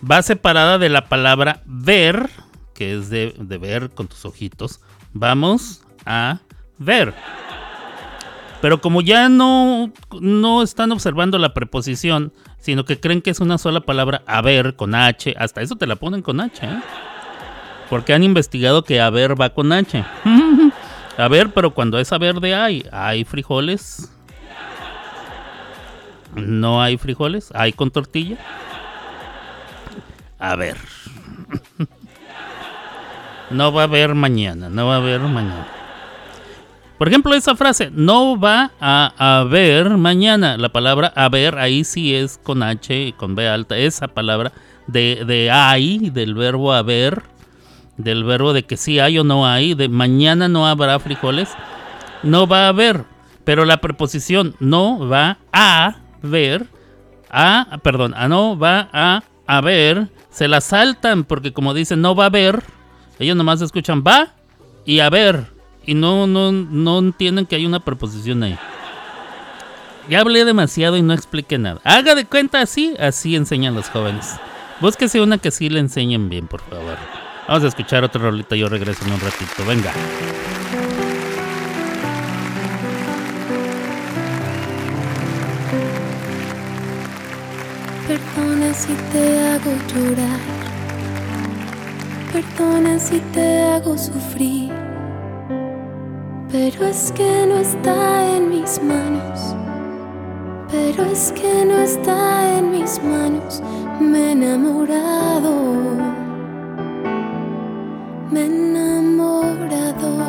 va separada de la palabra ver, que es de, de ver con tus ojitos. Vamos a ver. Pero como ya no, no están observando la preposición, sino que creen que es una sola palabra, haber con H, hasta eso te la ponen con H, ¿eh? Porque han investigado que haber va con H. A ver, pero cuando es haber de hay, ¿hay frijoles? ¿No hay frijoles? ¿Hay con tortilla? A ver. No va a haber mañana, no va a haber mañana. Por ejemplo, esa frase, no va a haber mañana. La palabra haber ahí sí es con H y con B alta. Esa palabra de, de hay, del verbo haber, del verbo de que sí hay o no hay, de mañana no habrá frijoles, no va a haber, pero la preposición no va a ver, a, perdón, a no va a haber, se la saltan porque como dicen no va a haber, ellos nomás escuchan va y a ver, y no, no, no entienden que hay una preposición ahí. Ya hablé demasiado y no expliqué nada. Haga de cuenta así, así enseñan los jóvenes. Búsquese una que sí le enseñen bien, por favor. Vamos a escuchar otra rolita, yo regreso en un ratito. Venga. Perdona si te hago llorar. Perdona si te hago sufrir. Pero es que no está en mis manos. Pero es que no está en mis manos. Me he enamorado me enamorado.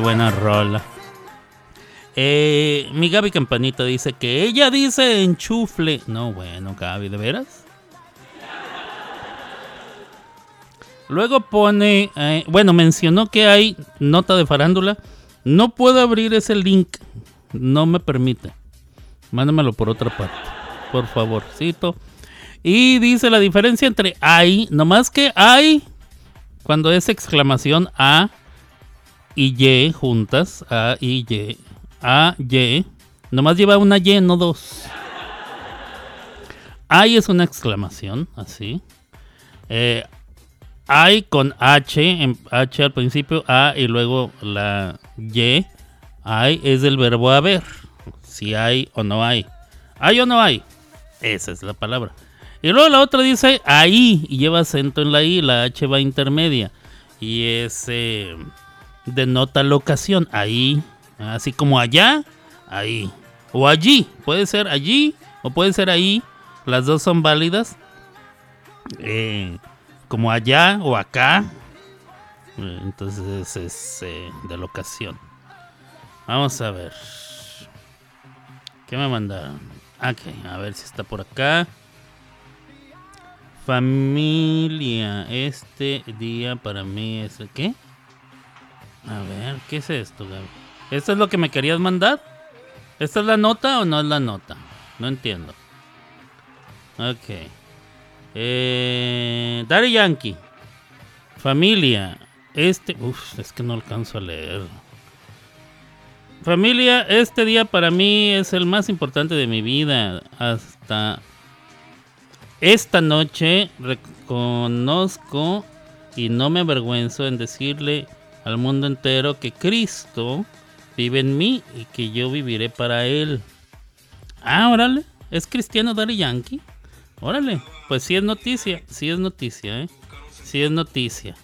buena rola. Eh, mi Gaby Campanita dice que ella dice enchufle. No, bueno, Gaby, ¿de veras? Luego pone, eh, bueno, mencionó que hay nota de farándula. No puedo abrir ese link. No me permite. Mándamelo por otra parte. Por favorcito. Y dice la diferencia entre hay, nomás que hay, cuando es exclamación a, y Y juntas, A y Y, A, Y, nomás lleva una Y, no dos. Hay es una exclamación, así. Eh, con H, H al principio, A y luego la Y. Hay es el verbo haber. Si hay o no hay. ¿Hay o no hay? Esa es la palabra. Y luego la otra dice ahí y lleva acento en la I, la H va intermedia. Y es eh, denota locación. Ahí, así como allá, ahí. O allí, puede ser allí o puede ser ahí. Las dos son válidas. Eh, como allá o acá. Eh, Entonces es eh, de locación. Vamos a ver. ¿Qué me mandaron? Ok, a ver si está por acá. Familia, este día para mí es qué? A ver, ¿qué es esto, Gaby? ¿Esto es lo que me querías mandar? ¿Esta es la nota o no es la nota? No entiendo. Ok. Eh, Daddy Yankee. Familia. Este. Uf, es que no alcanzo a leer. Familia, este día para mí es el más importante de mi vida. Hasta esta noche reconozco y no me avergüenzo en decirle al mundo entero que Cristo vive en mí y que yo viviré para Él. Ah, órale, es cristiano Daddy Yankee. Órale, pues sí es noticia, sí es noticia, ¿eh? Sí es noticia.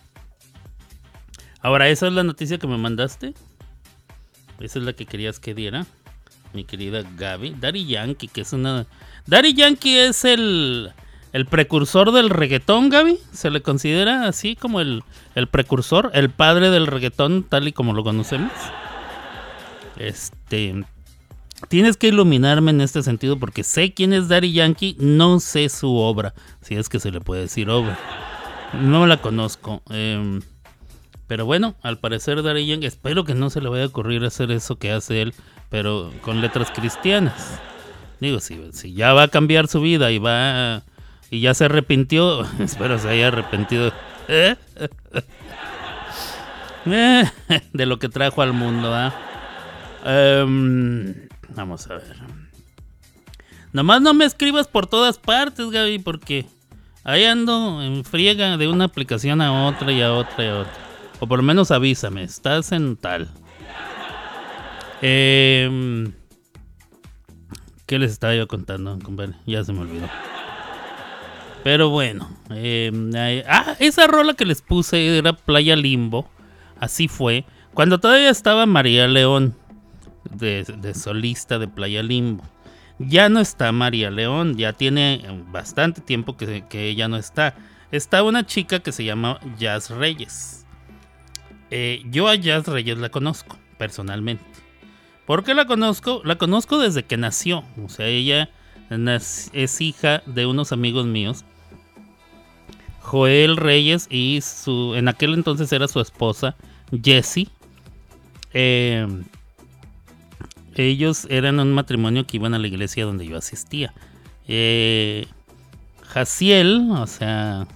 Ahora, ¿esa es la noticia que me mandaste? Esa es la que querías que diera, mi querida Gaby. Daddy Yankee, que es una... Daddy Yankee es el, el precursor del reggaetón, Gaby. Se le considera así como el, el precursor, el padre del reggaetón, tal y como lo conocemos. Este... Tienes que iluminarme en este sentido porque sé quién es Daddy Yankee, no sé su obra, si es que se le puede decir obra. No la conozco. em, pero bueno, al parecer Daddy Yankee, espero que no se le vaya a ocurrir hacer eso que hace él, pero con letras cristianas. Digo, si, si ya va a cambiar su vida y va y ya se arrepintió, espero se haya arrepentido ¿eh? Eh, de lo que trajo al mundo. ¿ah? Em, vamos a ver. Nomás no me escribas por todas partes, Gaby, porque ahí ando en friega de una aplicación a otra y a otra y a otra. O por lo menos avísame, estás en tal. Em, ¿Qué les estaba yo contando, compadre? Ya se me olvidó. Pero bueno. em, ay- ah, esa rola que les puse era Playa Limbo. Así fue. Cuando todavía estaba María León. De, solista de Playa Limbo. Ya no está María León. Ya tiene eh, bastante tiempo que, ella no está. Está una chica que se llama Jazz Reyes. Eh, yo a Jazz Reyes la conozco personalmente. ¿Por qué la conozco? La conozco desde que nació. O sea, ella es hija de unos amigos míos. Joel Reyes y su. En aquel entonces era su esposa, Jessie. Eh, ellos eran un matrimonio que iban a la iglesia donde yo asistía. Eh, Jaciel, o sea,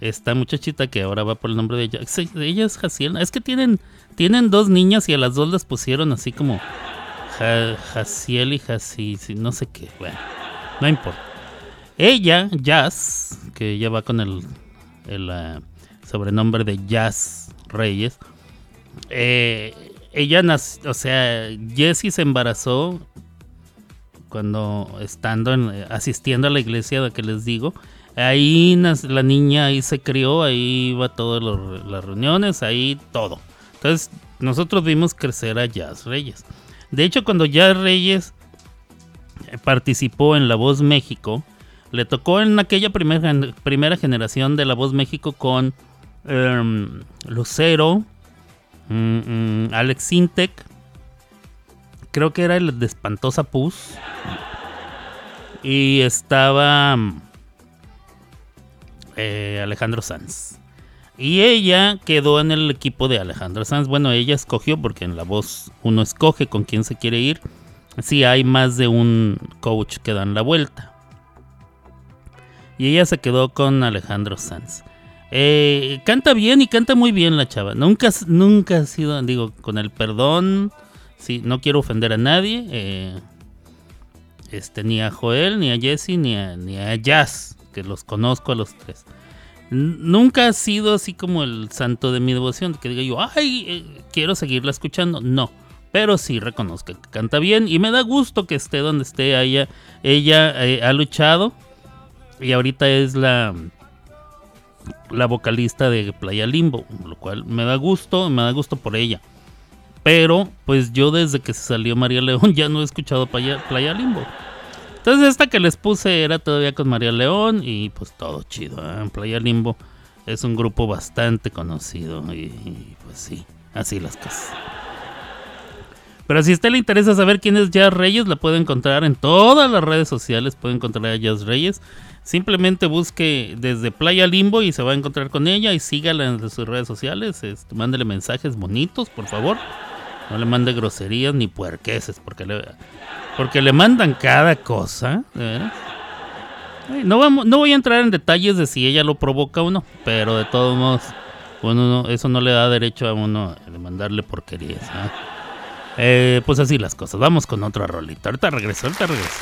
esta muchachita que ahora va por el nombre de ella. Ella es Jaciel. Es que tienen, tienen dos niñas y a las dos les pusieron así como Ja- Jaciel y Jaci, sí, no sé qué. Bueno, no importa. Ella, Jazz, que ella va con el, ah, sobrenombre de Jazz Reyes. eh, ella nació, o sea, Jessie se embarazó cuando estando en- eh, asistiendo a la iglesia de que les digo. Ahí la niña ahí se crió, ahí iba a todas las reuniones, ahí todo. Entonces nosotros vimos crecer a Jazz Reyes. De hecho, cuando Jazz Reyes eh, participó en La Voz México, le tocó en aquella primera, generación de La Voz México con em, Lucero, mm, mm, Alex Sintek, creo que era el de Espantosa Pus, y estaba mm, eh, Alejandro Sanz. Y ella quedó en el equipo de Alejandro Sanz. Bueno, ella escogió porque en la voz uno escoge con quién se quiere ir. Si hay más de un coach que dan la vuelta. Y ella se quedó con Alejandro Sanz. Eh, canta bien y canta muy bien la chava. Nunca, nunca ha sido, digo, con el perdón, sí, no quiero ofender a nadie. eh, este, ni a Joel, ni a Jesse, ni a, ni a Jazz, que los conozco a los tres. Nunca ha sido así como el santo de mi devoción, que diga yo, ay, eh, quiero seguirla escuchando. No, pero sí reconozco que canta bien y me da gusto que esté donde esté. Ella, ella eh, ha luchado y ahorita es la, la vocalista de Playa Limbo, lo cual me da gusto, me da gusto por ella. Pero, pues yo desde que se salió María León ya no he escuchado Playa, Playa Limbo. Entonces esta que les puse era todavía con María León y pues todo chido. ¿eh? Playa Limbo es un grupo bastante conocido y, y, pues sí, así las cosas. Pero si a usted le interesa saber quién es Jazz Reyes, la puede encontrar en todas las redes sociales. Puede encontrar a Jazz Reyes. Simplemente busque desde Playa Limbo y se va a encontrar con ella y sígala en sus redes sociales. Este, mándele mensajes bonitos, por favor. No le mande groserías ni puerqueses porque le, porque le mandan cada cosa. No, voy a entrar en detalles de si ella lo provoca o no, pero de todos modos, uno no- eso no le da derecho a uno de mandarle porquerías. ¿ah? Eh, pues así las cosas. Vamos con otra rolita. Ahorita regreso, ahorita regreso.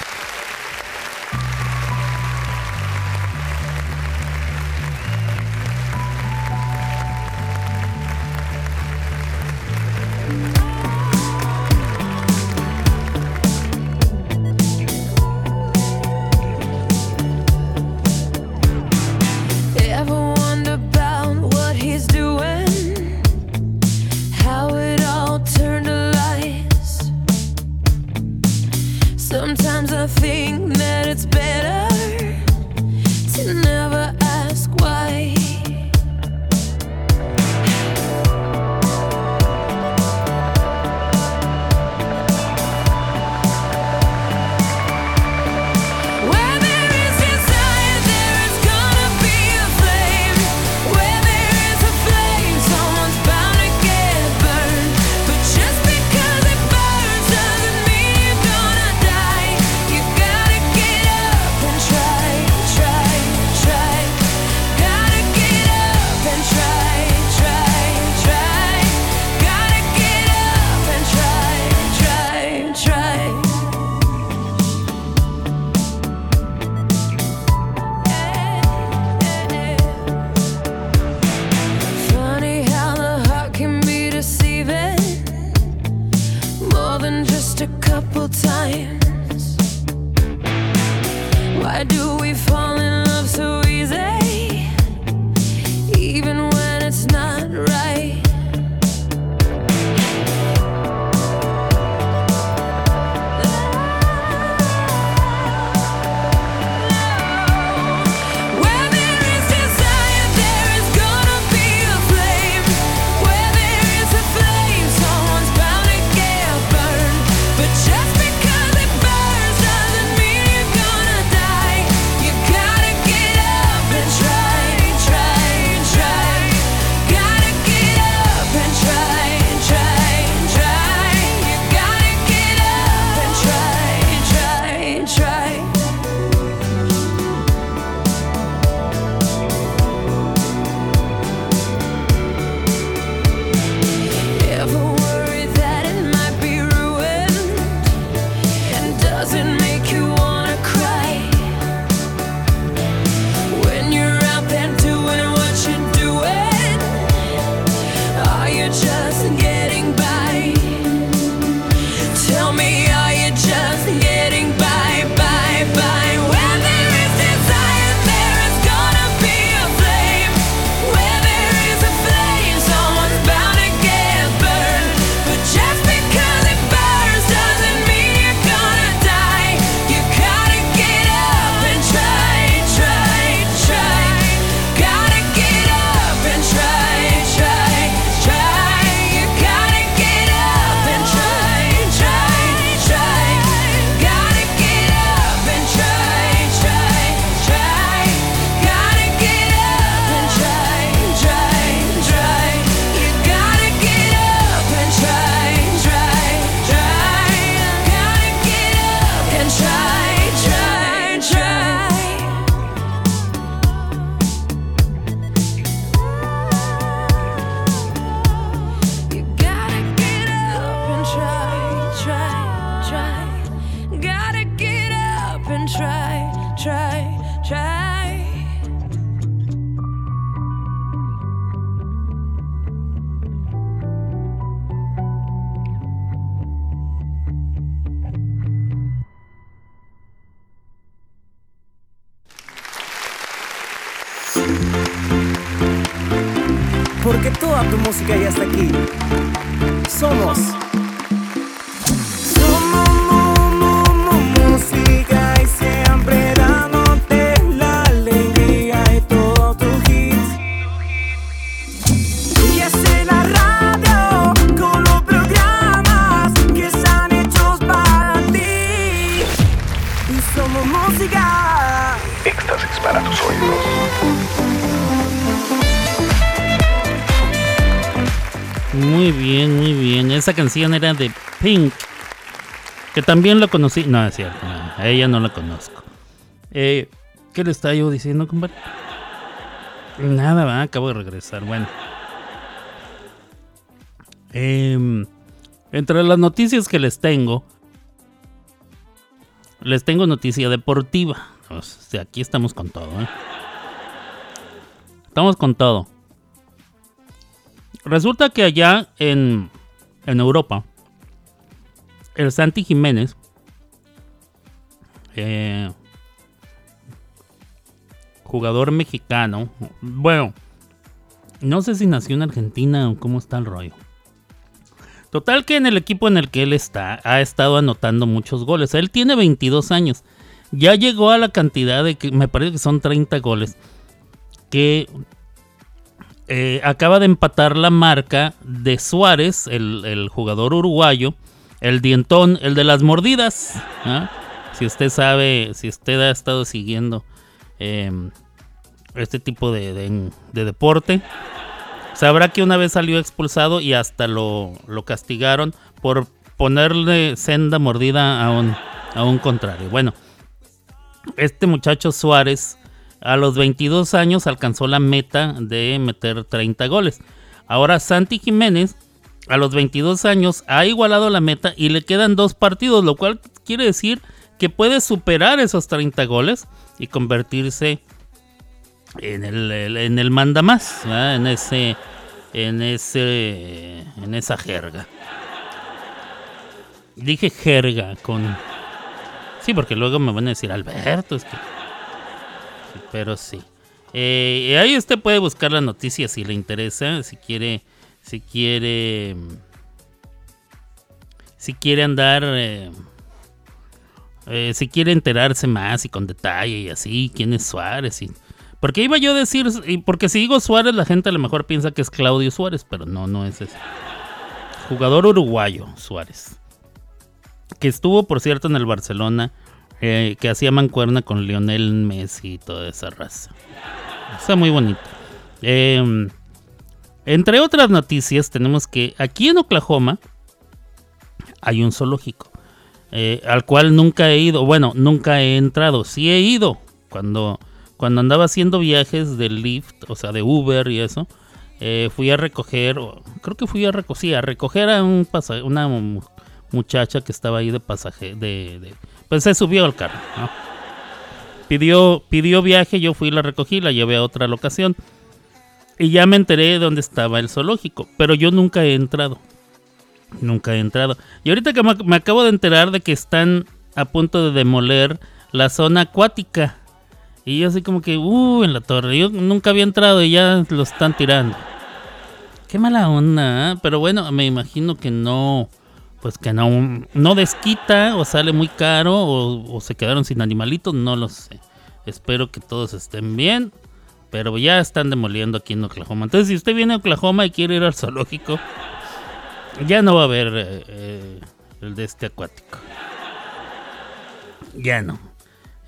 Toda tu música ya está aquí. Somos. Esa canción era de Pink. Que también lo conocí. No, es cierto. a ella no la conozco. Eh, ¿Qué le estaba yo diciendo, compadre? Nada, va, acabo de regresar. Bueno. Em, entre las noticias que les tengo, les tengo noticia deportiva. O sea, aquí estamos con todo, ¿eh? Estamos con todo. Resulta que allá en, en Europa, el Santi Jiménez, eh, jugador mexicano, bueno, no sé si nació en Argentina o cómo está el rollo. Total que en el equipo en el que él está, ha estado anotando muchos goles. Él tiene 22 años. Ya llegó a la cantidad de que me parece que son 30 goles. Que eh, acaba de empatar la marca de Suárez, el, jugador uruguayo, el dientón, el de las mordidas. ¿ah? Si usted sabe, si usted ha estado siguiendo eh, este tipo de, de- de deporte, sabrá que una vez salió expulsado y hasta lo, castigaron por ponerle senda mordida a un contrario. Bueno, este muchacho Suárez a los 22 años alcanzó la meta de meter 30 goles. Ahora Santi Jiménez a los 22 años ha igualado la meta y le quedan dos partidos, lo cual quiere decir que puede superar esos 30 goles y convertirse en el, en el mandamás, ¿verdad? en ese en ese en esa jerga. Dije jerga con Sí, porque luego me van a decir Alberto, es que pero sí. Eh, ahí usted puede buscar la noticia si le interesa, si quiere, si quiere, mm, si quiere andar, eh, eh, si quiere enterarse más y con detalle y así, quién es Suárez y porque iba yo a decir, porque si digo Suárez la gente a lo mejor piensa que es Claudio Suárez, pero no, no es ese. Jugador uruguayo Suárez, que estuvo por cierto en el Barcelona que hacía mancuerna con Lionel Messi y toda esa raza. Está muy bonito. Eh, entre otras noticias, tenemos que aquí en Oklahoma hay un zoológico eh, al cual nunca he ido. Bueno, nunca he entrado. Sí he ido cuando, cuando andaba haciendo viajes de Lyft, o sea, de Uber y eso. eh, fui a recoger, creo que fui a recoger, a recoger a un una mu- muchacha que estaba ahí de pasaje, de- pues se subió al carro, ¿no? Pidió, pidió viaje, yo fui la recogí, la llevé a otra locación. Y ya me enteré de dónde estaba el zoológico, pero yo nunca he entrado. Nunca he entrado. Y ahorita que me, me acabo de enterar de que están a punto de demoler la zona acuática. Y yo así como que, uh, en la torre. Yo nunca había entrado y ya lo están tirando. Qué mala onda, ¿eh? pero bueno, me imagino que no, pues que no, no desquita o sale muy caro o, se quedaron sin animalitos, no lo sé. Espero que todos estén bien, pero ya están demoliendo aquí en Oklahoma. Entonces, si usted viene a Oklahoma y quiere ir al zoológico, ya no va a haber eh, el de este acuático. Ya no.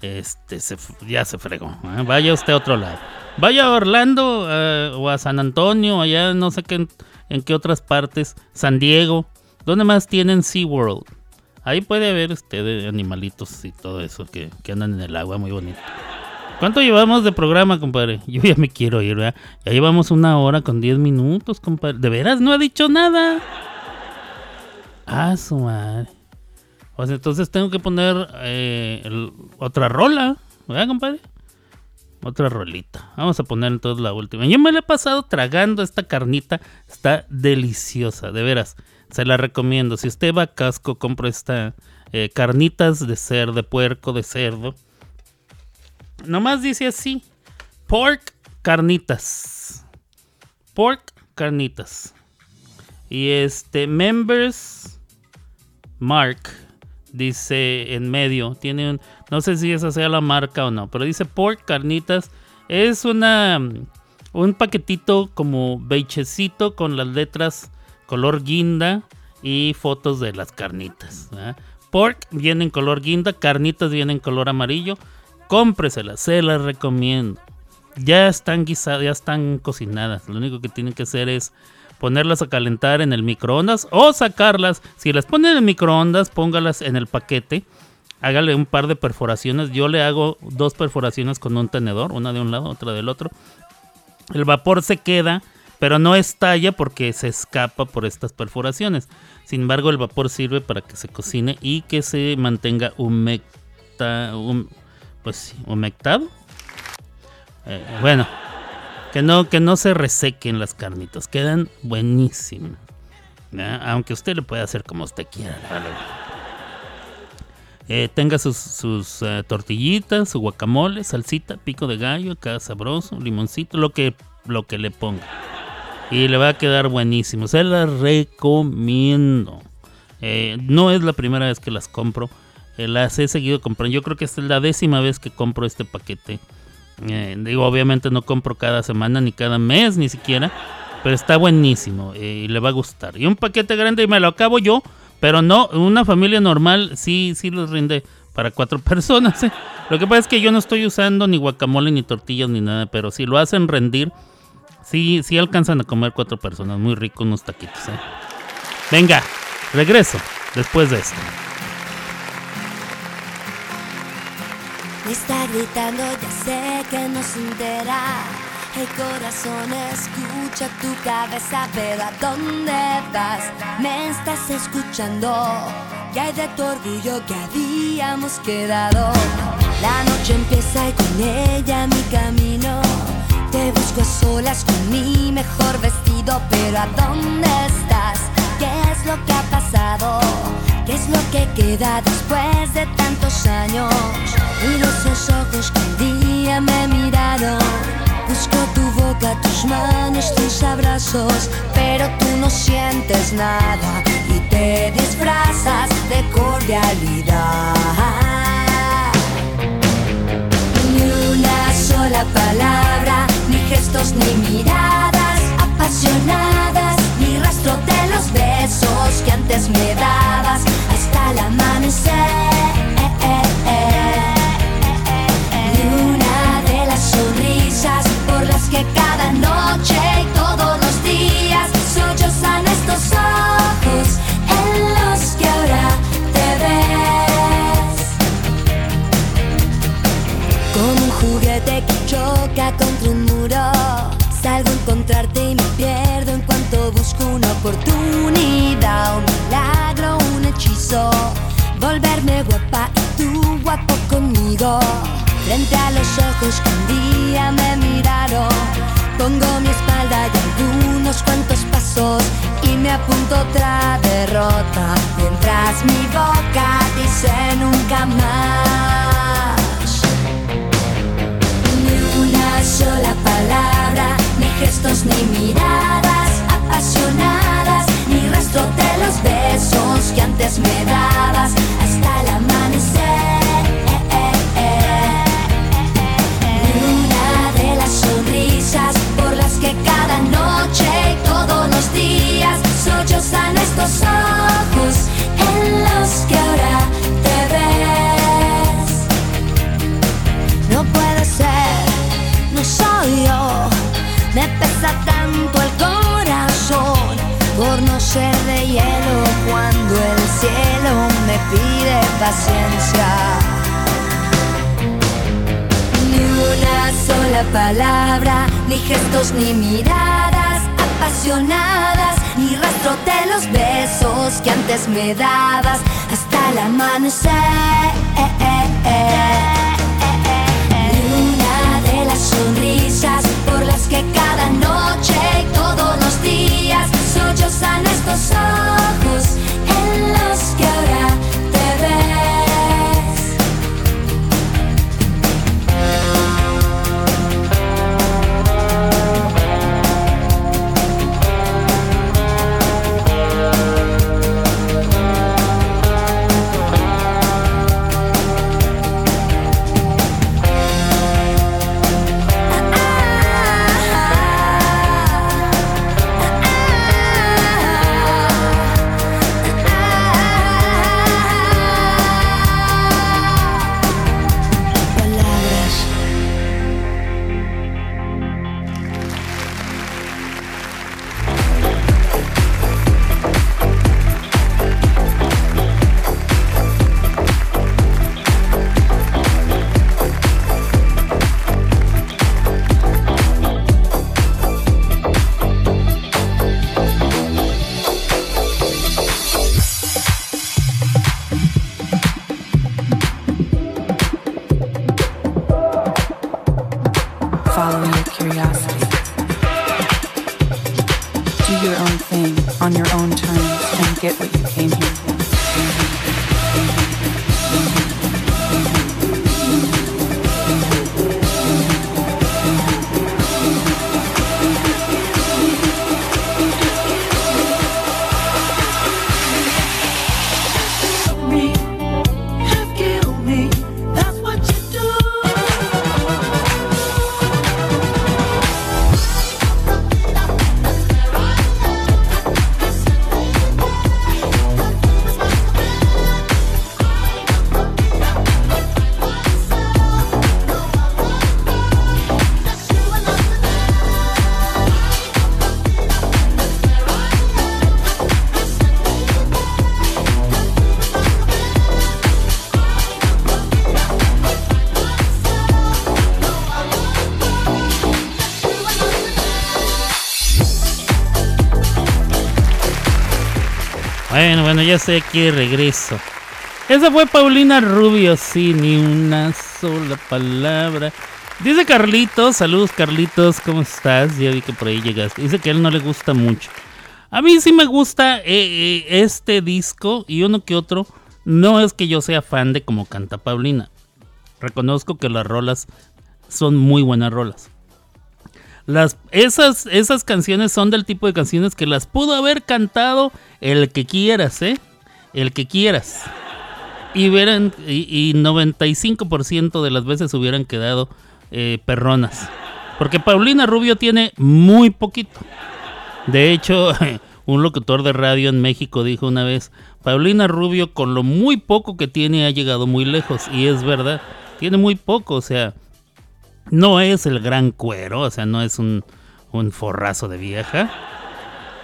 Este se ya se fregó. ¿eh? Vaya usted a otro lado. Vaya a Orlando eh, o a San Antonio, allá no sé qué en qué otras partes. San Diego. ¿Dónde más tienen SeaWorld? Ahí puede haber usted animalitos y todo eso que, que andan en el agua, muy bonito. ¿Cuánto llevamos de programa, compadre? Yo ya me quiero ir, ¿verdad? Ya llevamos una hora con 10 minutos, compadre. ¿De veras no ha dicho nada? Ah, su madre. Pues entonces tengo que poner eh, otra rola, ¿verdad, compadre? Otra rolita. Vamos a poner entonces la última. Yo me la he pasado tragando esta carnita. Está deliciosa, de veras. Se la recomiendo. Si usted va a casco, compra esta eh, carnitas de cerdo, de puerco, de cerdo. Nomás dice así: pork carnitas. Pork carnitas. Y este, Members Mark dice en medio, tiene un, no sé si esa sea la marca o no, pero dice pork carnitas. Es una, un paquetito como beichecito con las letras color guinda y fotos de las carnitas. Pork viene en color guinda, carnitas viene en color amarillo. Cómpreselas, se las recomiendo. Ya están guisadas, ya están cocinadas. Lo único que tienen que hacer es ponerlas a calentar en el microondas o sacarlas. Si las ponen en el microondas, póngalas en el paquete. Hágale un par de perforaciones. Yo le hago dos perforaciones con un tenedor, una de un lado, otra del otro. El vapor se queda, pero no estalla porque se escapa por estas perforaciones. Sin embargo, el vapor sirve para que se cocine y que se mantenga humecta, hum- pues, humectado. Eh, bueno, que no, que no se resequen las carnitas, quedan buenísimas. Aunque usted le puede hacer como usted quiera, verdad. Eh, tenga sus, eh, tortillitas, su guacamole, salsita, pico de gallo, acá sabroso, limoncito, lo que, lo que le ponga. Y le va a quedar buenísimo. Se las recomiendo. Eh, no es la primera vez que las compro. Eh, las he seguido comprando. Yo creo que es la décima vez que compro este paquete. Eh, digo, obviamente no compro cada semana ni cada mes ni siquiera. Pero está buenísimo y le va a gustar. Y un paquete grande y me lo acabo yo. Pero no, una familia normal sí, sí les rinde para cuatro personas. Lo que pasa es que yo no estoy usando ni guacamole ni tortillas ni nada. Pero si lo hacen rendir, sí, sí alcanzan a comer cuatro personas. Muy rico unos taquitos. eh. Venga, regreso después de esto. Me está gritando, ya sé que no se entera. El corazón escucha tu cabeza, pero ¿a dónde vas? Me estás escuchando. Y hay de tu orgullo que habíamos quedado. La noche empieza y con ella mi camino. Te busco a solas con mi mejor vestido, pero ¿a dónde estás? ¿Qué es lo que ha pasado? ¿Qué es lo que queda después de tantos años? Miro esos ojos que un día me miraron. Busco tu boca, tus manos, tus abrazos, pero tú no sientes nada y te disfrazas de cordialidad. Ni una sola palabra, gestos, ni miradas apasionadas, ni rastro de los besos que antes me dabas hasta el amanecer. Ni una de las sonrisas por las que cada noche y todos los días sollozan estos ojos en los que ahora te ves. Juguete que choca contra un muro. Salgo a encontrarte y me pierdo en cuanto busco una oportunidad, un milagro, un hechizo. Volverme guapa y tú guapo conmigo. Frente a los ojos que un día me miraron. Pongo mi espalda y algunos cuantos pasos y me apunto otra derrota. Mientras mi boca dice nunca más. Gestos, ni miradas apasionadas, ni rastro de los besos que antes me dabas hasta el amanecer. Ni una de las sonrisas por las que cada noche y todos los días sollozan estos ojos de hielo cuando el cielo me pide paciencia. Ni una sola palabra, ni gestos, ni miradas apasionadas, ni rastro de los besos que antes me dabas hasta el amanecer. Ya estoy aquí regreso. Esa fue Paulina Rubio, sí, ni una sola palabra. Dice Carlitos, saludos Carlitos, ¿cómo estás? Ya vi que por ahí llegaste. Dice que a él no le gusta mucho. A mí sí me gusta eh, eh, este disco y uno que otro. No es que yo sea fan de cómo canta Paulina. Reconozco que las rolas son muy buenas rolas. Las, esas, esas canciones son del tipo de canciones que las pudo haber cantado el que quieras, ¿eh? El que quieras. Y, verán, y, y 95% de las veces hubieran quedado eh, perronas. Porque Paulina Rubio tiene muy poquito. De hecho, un locutor de radio en México dijo una vez, Paulina Rubio con lo muy poco que tiene ha llegado muy lejos. Y es verdad, tiene muy poco, o sea, no es el gran cuero, o sea, no es un, un forrazo de vieja.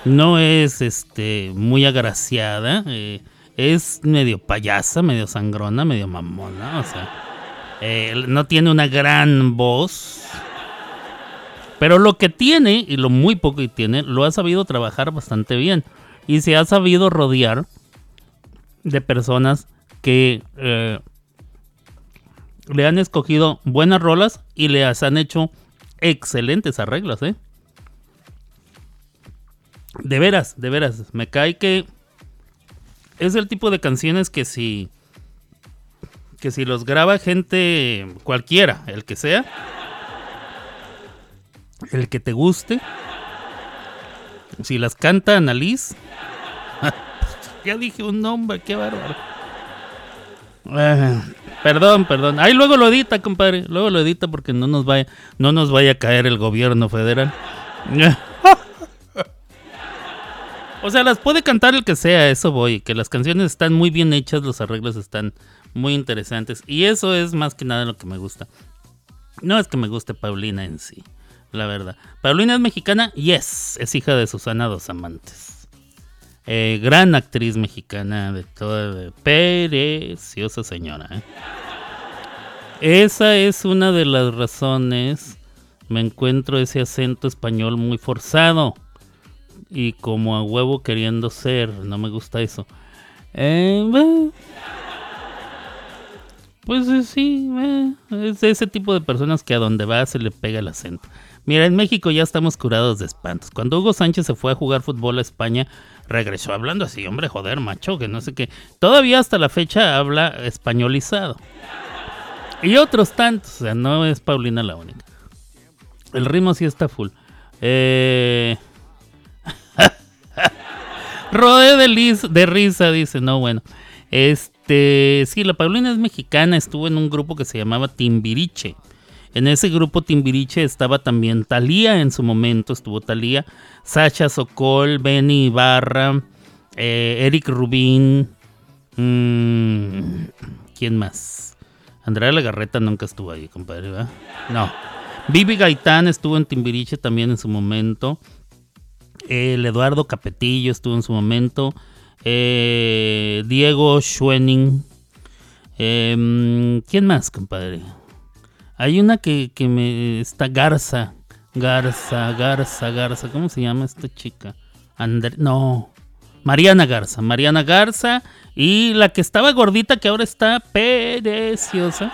No es este muy agraciada. eh, es medio payasa, medio sangrona, medio mamona. O sea, eh, no tiene una gran voz. Pero lo que tiene, y lo muy poco que tiene, lo ha sabido trabajar bastante bien. Y se ha sabido rodear de personas que eh, le han escogido buenas rolas y le han hecho excelentes arreglos, ¿eh? De veras, de veras, me cae que es el tipo de canciones que si que si los graba gente cualquiera, el que sea, el que te guste, si las canta Annalise, ya dije un nombre, qué bárbaro. Perdón, perdón. Ahí luego lo edita, compadre. Luego lo edita porque no nos vaya, no nos vaya a caer el gobierno federal. o sea, las puede cantar el que sea, eso voy. Que las canciones están muy bien hechas, los arreglos están muy interesantes. Y eso es más que nada lo que me gusta. No es que me guste Paulina en sí, la verdad. Paulina es mexicana, yes, es hija de Susana Dos Amantes. Eh, gran actriz mexicana de toda preciosa señora. ¿eh? Esa es una de las razones. Me encuentro ese acento español muy forzado y como a huevo queriendo ser. No me gusta eso. Eh, pues eh, sí, eh, es ese tipo de personas que a donde va se le pega el acento. Mira, en México ya estamos curados de espantos. Cuando Hugo Sánchez se fue a jugar fútbol a España, regresó hablando así, hombre, joder, macho, que no sé qué. Todavía hasta la fecha habla españolizado. Y otros tantos, o sea, no es Paulina la única. El ritmo sí está full. Eh... Rodé de, de risa, dice, no, bueno. Este, sí, la Paulina es mexicana, estuvo en un grupo que se llamaba Timbiriche. En ese grupo Timbiriche estaba también Talía en su momento, estuvo Talía, Sacha Sokol, Benny Ibarra, eh, Eric Rubín, mm, ¿quién más? Andrea Legarreta nunca estuvo ahí, compadre, ¿verdad? No. Vivi Gaitán estuvo en Timbiriche también en su momento. El Eduardo Capetillo estuvo en su momento. Eh, Diego Schwenning. Em, ¿Quién más, compadre? Hay una que, que me. Está Garza. Garza, Garza, Garza. ¿Cómo se llama esta chica? No. Mariana Garza. Mariana Garza. Y la que estaba gordita que ahora está preciosa.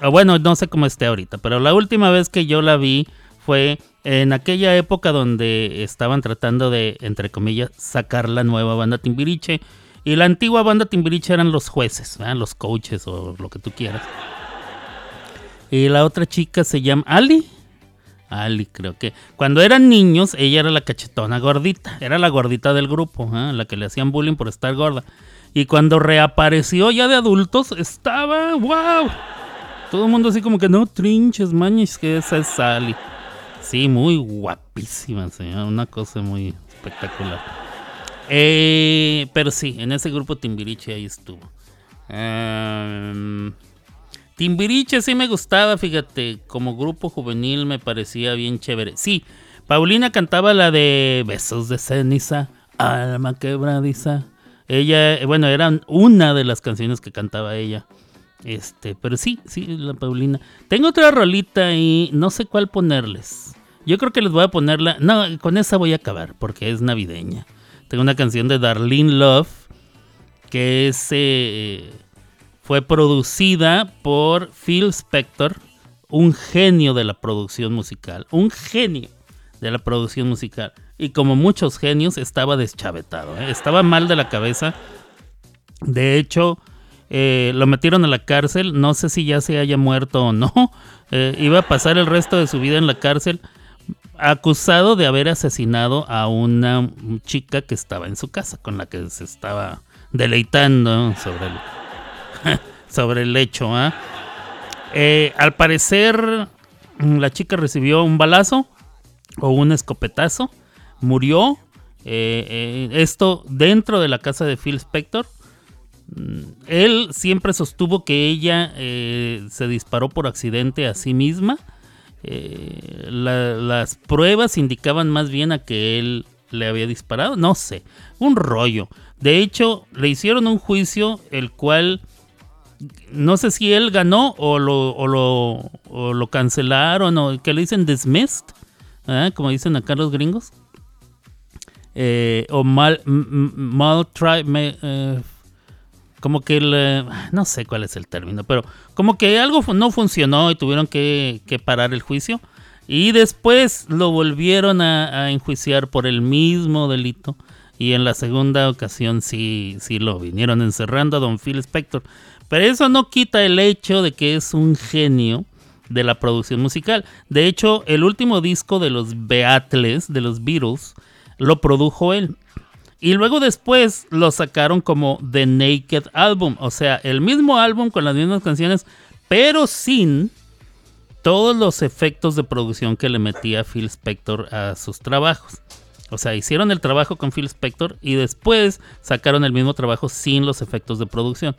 Ah, bueno, no sé cómo esté ahorita, pero la última vez que yo la vi fue en aquella época donde estaban tratando de, entre comillas, sacar la nueva banda Timbiriche. Y la antigua banda Timbiriche eran los jueces, los coaches o lo que tú quieras. Y la otra chica se llama Ali. Ali, creo que. Cuando eran niños, ella era la cachetona gordita. Era la gordita del grupo, ¿eh? la que le hacían bullying por estar gorda. Y cuando reapareció ya de adultos, estaba, wow. Todo el mundo así como que no trinches, mañes, que esa es Ali. Sí, muy guapísima, señora. Una cosa muy espectacular. Eh, pero sí, en ese grupo Timbiriche ahí estuvo. Em, Timbiriche sí me gustaba, fíjate. Como grupo juvenil me parecía bien chévere. Sí, Paulina cantaba la de Besos de ceniza, alma quebradiza. Ella, bueno, era una de las canciones que cantaba ella. Este, pero sí, sí, la Paulina. Tengo otra rolita y no sé cuál ponerles. Yo creo que les voy a ponerla. No, con esa voy a acabar porque es navideña. Tengo una canción de Darlene Love que es, eh, fue producida por Phil Spector, un genio de la producción musical. Un genio de la producción musical. Y como muchos genios, estaba deschavetado. ¿eh? Estaba mal de la cabeza. De hecho, eh, lo metieron a la cárcel. No sé si ya se haya muerto o no. Eh, iba a pasar el resto de su vida en la cárcel. Acusado de haber asesinado a una chica que estaba en su casa, con la que se estaba deleitando sobre el, sobre el hecho. ¿ah? Eh, al parecer, la chica recibió un balazo o un escopetazo. Murió. Eh, eh, esto dentro de la casa de Phil Spector. Mm, Él siempre sostuvo que ella se disparó por accidente a sí misma. La- las pruebas indicaban más bien a que él le había disparado. No sé, un rollo. De hecho, le hicieron un juicio el cual no sé si él ganó o lo, o lo, o lo cancelaron o que le dicen dismissed, ¿ah? como dicen acá los gringos. Eh, o mal, mal me- eh, como que el, eh, no sé cuál es el término, pero como que algo no funcionó y tuvieron que, que parar el juicio. Y después lo volvieron a, a enjuiciar por el mismo delito. Y en la segunda ocasión sí, sí lo vinieron encerrando a Don Phil Spector. Pero eso no quita el hecho de que es un genio de la producción musical. De hecho, el último disco de los Beatles, de los Beatles, lo produjo él. Y luego después lo sacaron como The Naked Album. O sea, el mismo álbum con las mismas canciones, pero sin todos los efectos de producción que le metía Phil Spector a sus trabajos. O sea, hicieron el trabajo con Phil Spector y después sacaron el mismo trabajo sin los efectos de producción.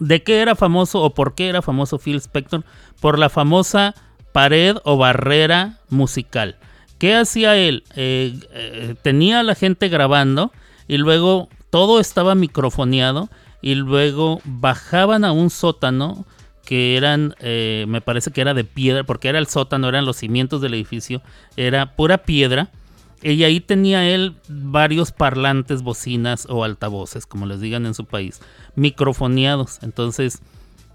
¿De qué era famoso o por qué era famoso Phil Spector? Por la famosa pared o barrera musical. ¿Qué hacía él? Eh, eh, tenía a la gente grabando y luego todo estaba microfoneado y luego bajaban a un sótano que eran, eh, me parece que era de piedra, porque era el sótano, eran los cimientos del edificio, era pura piedra. Y ahí tenía él varios parlantes, bocinas o altavoces, como les digan en su país, microfoneados. Entonces,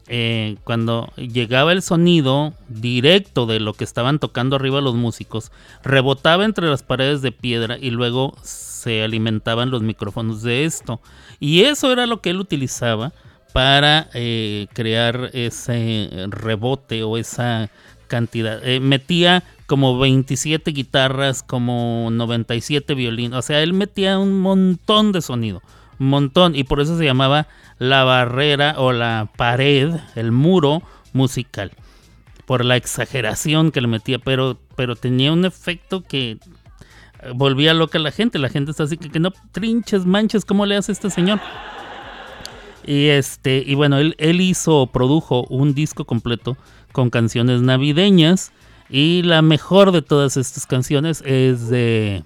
eh, cuando llegaba el sonido directo de lo que estaban tocando arriba los músicos, rebotaba entre las paredes de piedra y luego se alimentaban los micrófonos de esto. Y eso era lo que él utilizaba para eh, crear ese rebote o esa cantidad. Eh, metía como 27 guitarras, como 97 violines. O sea, él metía un montón de sonido. Un montón. Y por eso se llamaba la barrera o la pared, el muro musical. Por la exageración que le metía. Pero, pero tenía un efecto que volvía loca a la gente. La gente está así que, que no trinches, manches, ¿cómo le hace este señor? Y este, y bueno, él, él hizo, produjo un disco completo con canciones navideñas. Y la mejor de todas estas canciones es de.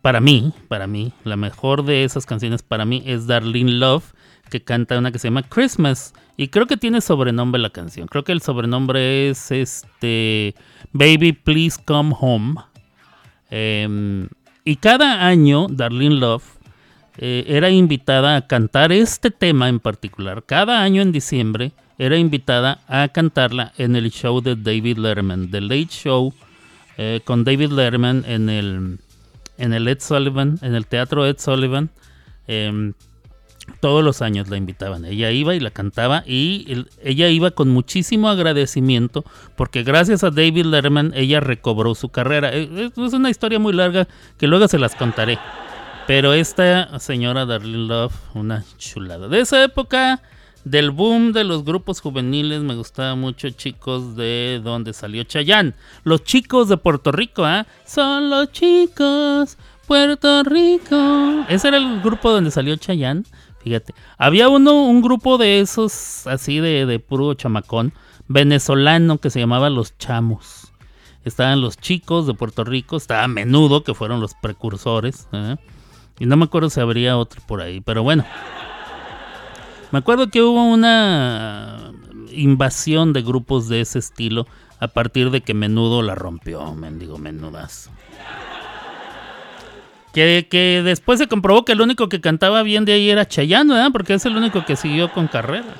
Para mí, para mí, la mejor de esas canciones para mí es Darlene Love, que canta una que se llama Christmas. Y creo que tiene sobrenombre la canción. Creo que el sobrenombre es este. Baby, please come home. Em, y cada año, Darlene Love eh, era invitada a cantar este tema en particular. Cada año en diciembre era invitada a cantarla en el show de David Letterman, The Late Show eh, con David Letterman en el, en el Ed Sullivan, en el teatro Ed Sullivan. Em, todos los años la invitaban. Ella iba y la cantaba y el- ella iba con muchísimo agradecimiento porque gracias a David Letterman ella recobró su carrera. Eh, Es es una historia muy larga que luego se las contaré. Pero esta señora Darlene Love, una chulada. De esa época, del boom de los grupos juveniles, me gustaba mucho chicos de donde salió Chayanne. Los chicos de Puerto Rico, ¿ah? Son los chicos Puerto Rico. Ese era el grupo donde salió Chayanne. Fíjate. Había uno, un grupo de esos, así de, de puro chamacón, venezolano, que se llamaba Los Chamos. Estaban los chicos de Puerto Rico, estaba Menudo, que fueron los precursores. ¿eh? Y no me acuerdo si habría otro por ahí, pero bueno. Me acuerdo que hubo una invasión de grupos de ese estilo a partir de que Menudo la rompió, mendigo menudazo. Que, que después se comprobó que el único que cantaba bien de ahí era Chayanne, ¿verdad? Porque es el único que siguió con carrera.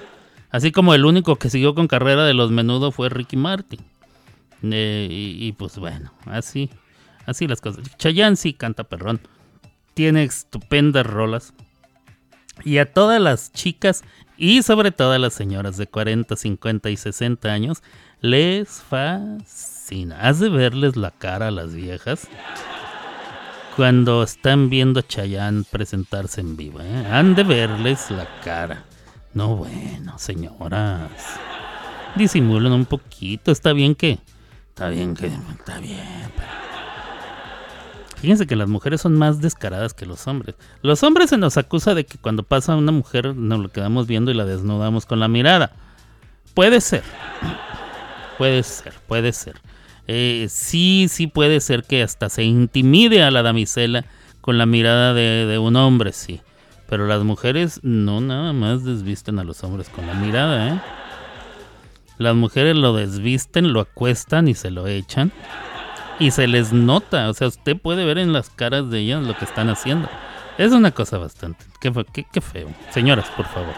Así como el único que siguió con carrera de los Menudo fue Ricky Martin. Eh, y, y pues bueno, así, así las cosas. Chayanne sí canta perrón. Tiene estupendas rolas. Y a todas las chicas y sobre todo a las señoras de 40, 50 y 60 años les fascina. Has de verles la cara a las viejas cuando están viendo a Chayanne presentarse en vivo. ¿eh? Han de verles la cara. No, bueno, señoras. Disimulan un poquito. Está bien que. Está bien que. Está bien. pero- Fíjense que las mujeres son más descaradas que los hombres. Los hombres se nos acusa de que cuando pasa una mujer nos lo quedamos viendo y la desnudamos con la mirada. Puede ser. Puede ser, puede ser. Eh, sí, sí puede ser que hasta se intimide a la damisela con la mirada de, de un hombre, sí. Pero las mujeres no nada más desvisten a los hombres con la mirada, ¿eh? Las mujeres lo desvisten, lo acuestan y se lo echan. Y se les nota, o sea, usted puede ver en las caras de ellas lo que están haciendo. Es una cosa bastante. Qué, qué- qué feo. Señoras, por favor,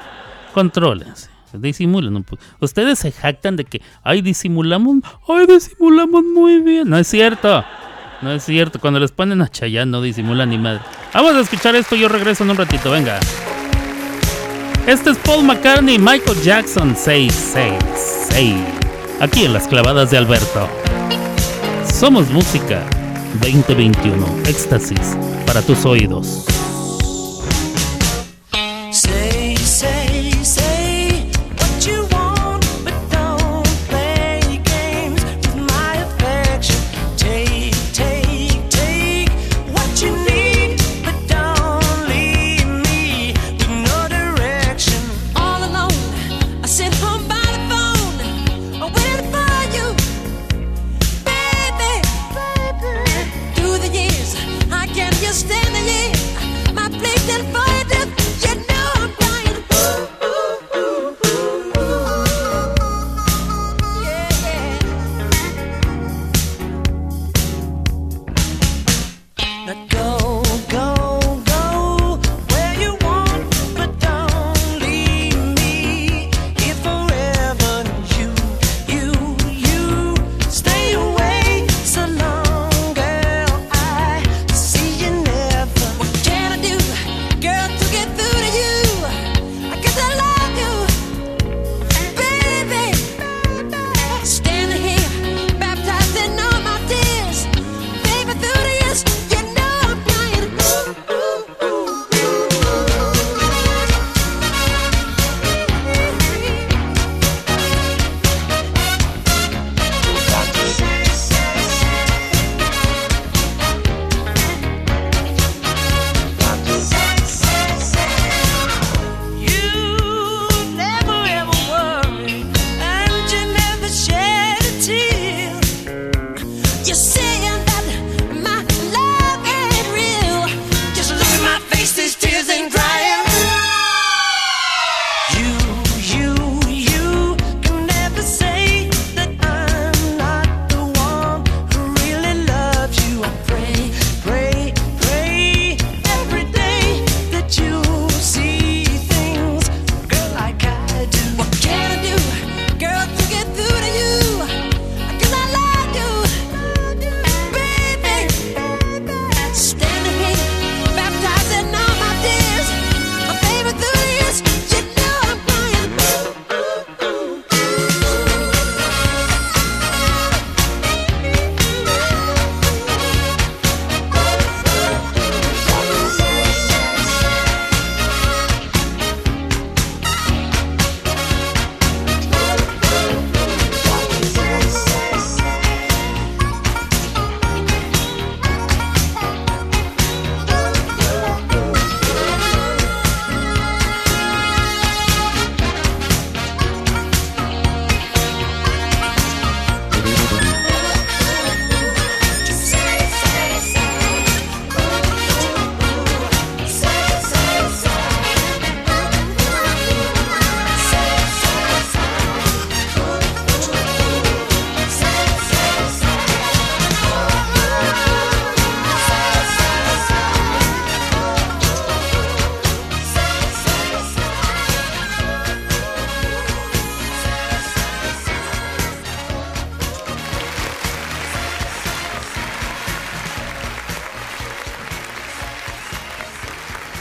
contrólense. Disimulen un poco. Ustedes se jactan de que, ay, disimulamos, ay, disimulamos muy bien. No es cierto. No es cierto. Cuando les ponen a Chayanne no disimulan ni madre. Vamos a escuchar esto. Yo regreso en un ratito. Venga. Este es Paul McCartney Michael Jackson 666. Aquí en las clavadas de Alberto. Somos música 2021. Éxtasis para tus oídos.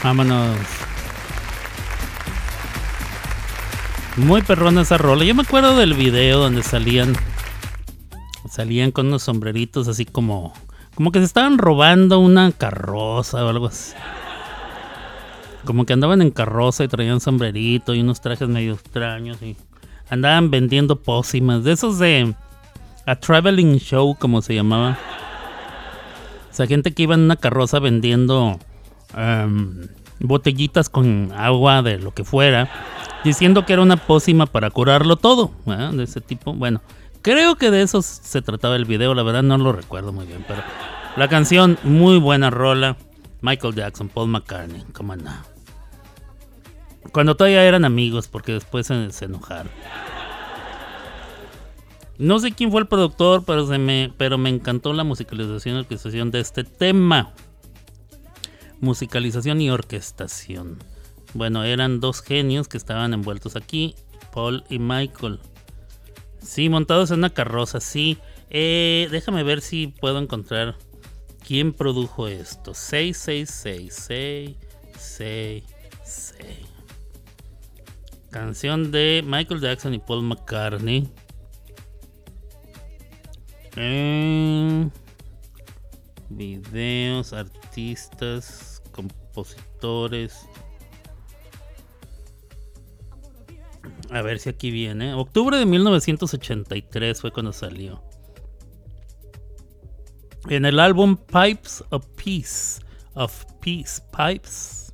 Vámonos. Muy perrona esa rola. Yo me acuerdo del video donde salían. Salían con unos sombreritos así como. Como que se estaban robando una carroza o algo así. Como que andaban en carroza y traían sombrerito y unos trajes medio extraños y andaban vendiendo pócimas. De esos de. A traveling show, como se llamaba. O sea, gente que iba en una carroza vendiendo em, botellitas con agua de lo que fuera, diciendo que era una pócima para curarlo todo, de ese tipo. Bueno, creo que de eso se trataba el video, la verdad no lo recuerdo muy bien, pero la canción, muy buena rola. Michael Jackson, Paul McCartney, cómo no. Cuando todavía eran amigos, porque después se, se enojaron. No sé quién fue el productor, pero, se me, pero me encantó la musicalización y orquestación de este tema. Musicalización y orquestación. Bueno, eran dos genios que estaban envueltos aquí, Paul y Michael. Sí, montados en una carroza, sí. Eh, déjame ver si puedo encontrar quién produjo esto. 666, 666. Canción de Michael Jackson y Paul McCartney. Eh, videos, artistas, compositores. A ver si aquí viene. Octubre de 1983 fue cuando salió. En el álbum Pipes of Peace. Of Peace. Pipes.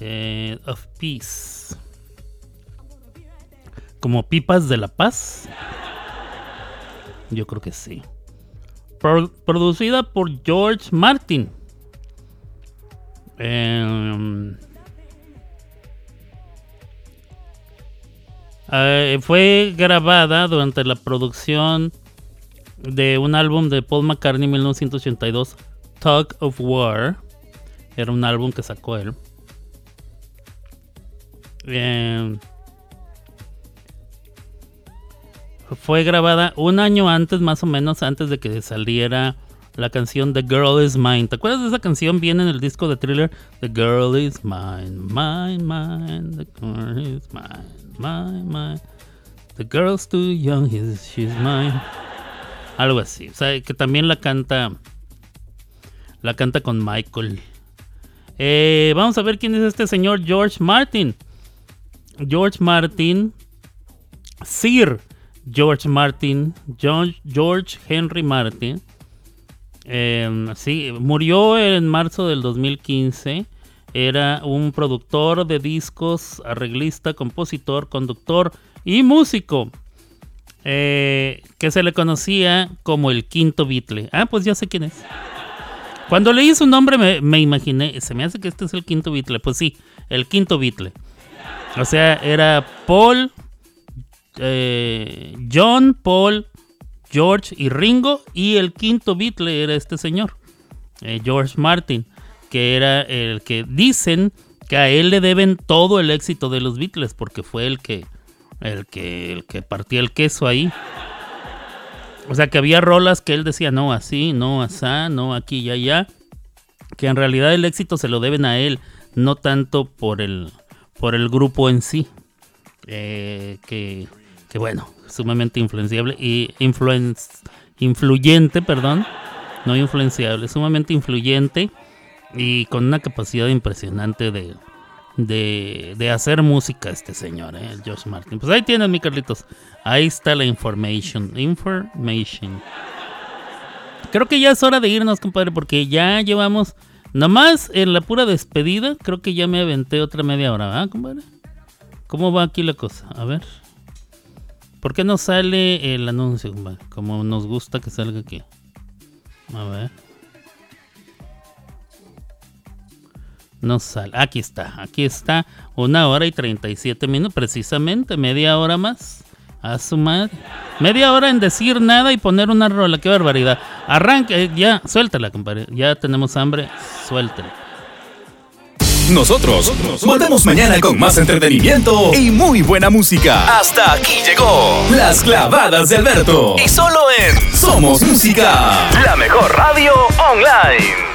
eh, of Peace. Como pipas de la paz. Yo creo que sí. Pro- producida por George Martin. Em, eh, fue grabada durante la producción de un álbum de Paul McCartney en 1982, Tug of War. Era un álbum que sacó él. Em, fue grabada un año antes, más o menos, antes de que saliera la canción The Girl Is Mine. ¿Te acuerdas de esa canción? Viene en el disco de thriller The Girl Is Mine, Mine, Mine, The Girl Is Mine, Mine, Mine. The Girl's Too Young, he's- She's Mine. Algo así. O sea, que también la canta. La canta con Michael. Eh, vamos a ver quién es este señor George Martin. George Martin. Sir George Martin. George Henry Martin. Eh, sí, murió en marzo del 2015. Era un productor de discos, arreglista, compositor, conductor y músico. eh, que se le conocía como el quinto Beatle. Ah, pues ya sé quién es. Cuando leí su nombre me, me imaginé, se me hace que este es el quinto Beatle. Pues sí, el quinto Beatle. O sea, era Paul, eh, John, Paul, George y Ringo. Y el quinto Beatle era este señor, eh, George Martin, que era el que dicen que a él le deben todo el éxito de los Beatles, porque fue el que, el que, el que partía el queso ahí. O sea que había rolas que él decía, no así, no asá, no aquí y allá. Que en realidad el éxito se lo deben a él, no tanto por el, por el grupo en sí. Eh, que, que bueno, sumamente influenciable y influen- influyente, perdón. No influenciable, sumamente influyente y con una capacidad impresionante de, de, de hacer música este señor, ¿eh? el Josh Martin. Pues ahí tienes, mi Carlitos. Ahí está la information. Information. Creo que ya es hora de irnos, compadre, porque ya llevamos, nomás en la pura despedida, creo que ya me aventé otra media hora, ¿verdad, compadre? ¿Cómo va aquí la cosa? A ver. ¿Por qué no sale el anuncio? Como nos gusta que salga aquí. A ver. No sale. Aquí está. Aquí está. Una hora y 37 minutos. Precisamente. Media hora más. A su madre. Media hora en decir nada y poner una rola. Qué barbaridad. Arranque. Ya. Suéltala, compadre. Ya tenemos hambre. Suéltala. Nosotros volvemos mañana con más entretenimiento y muy buena música. Hasta aquí llegó Las clavadas de Alberto. Y solo en Somos Música, la mejor radio online.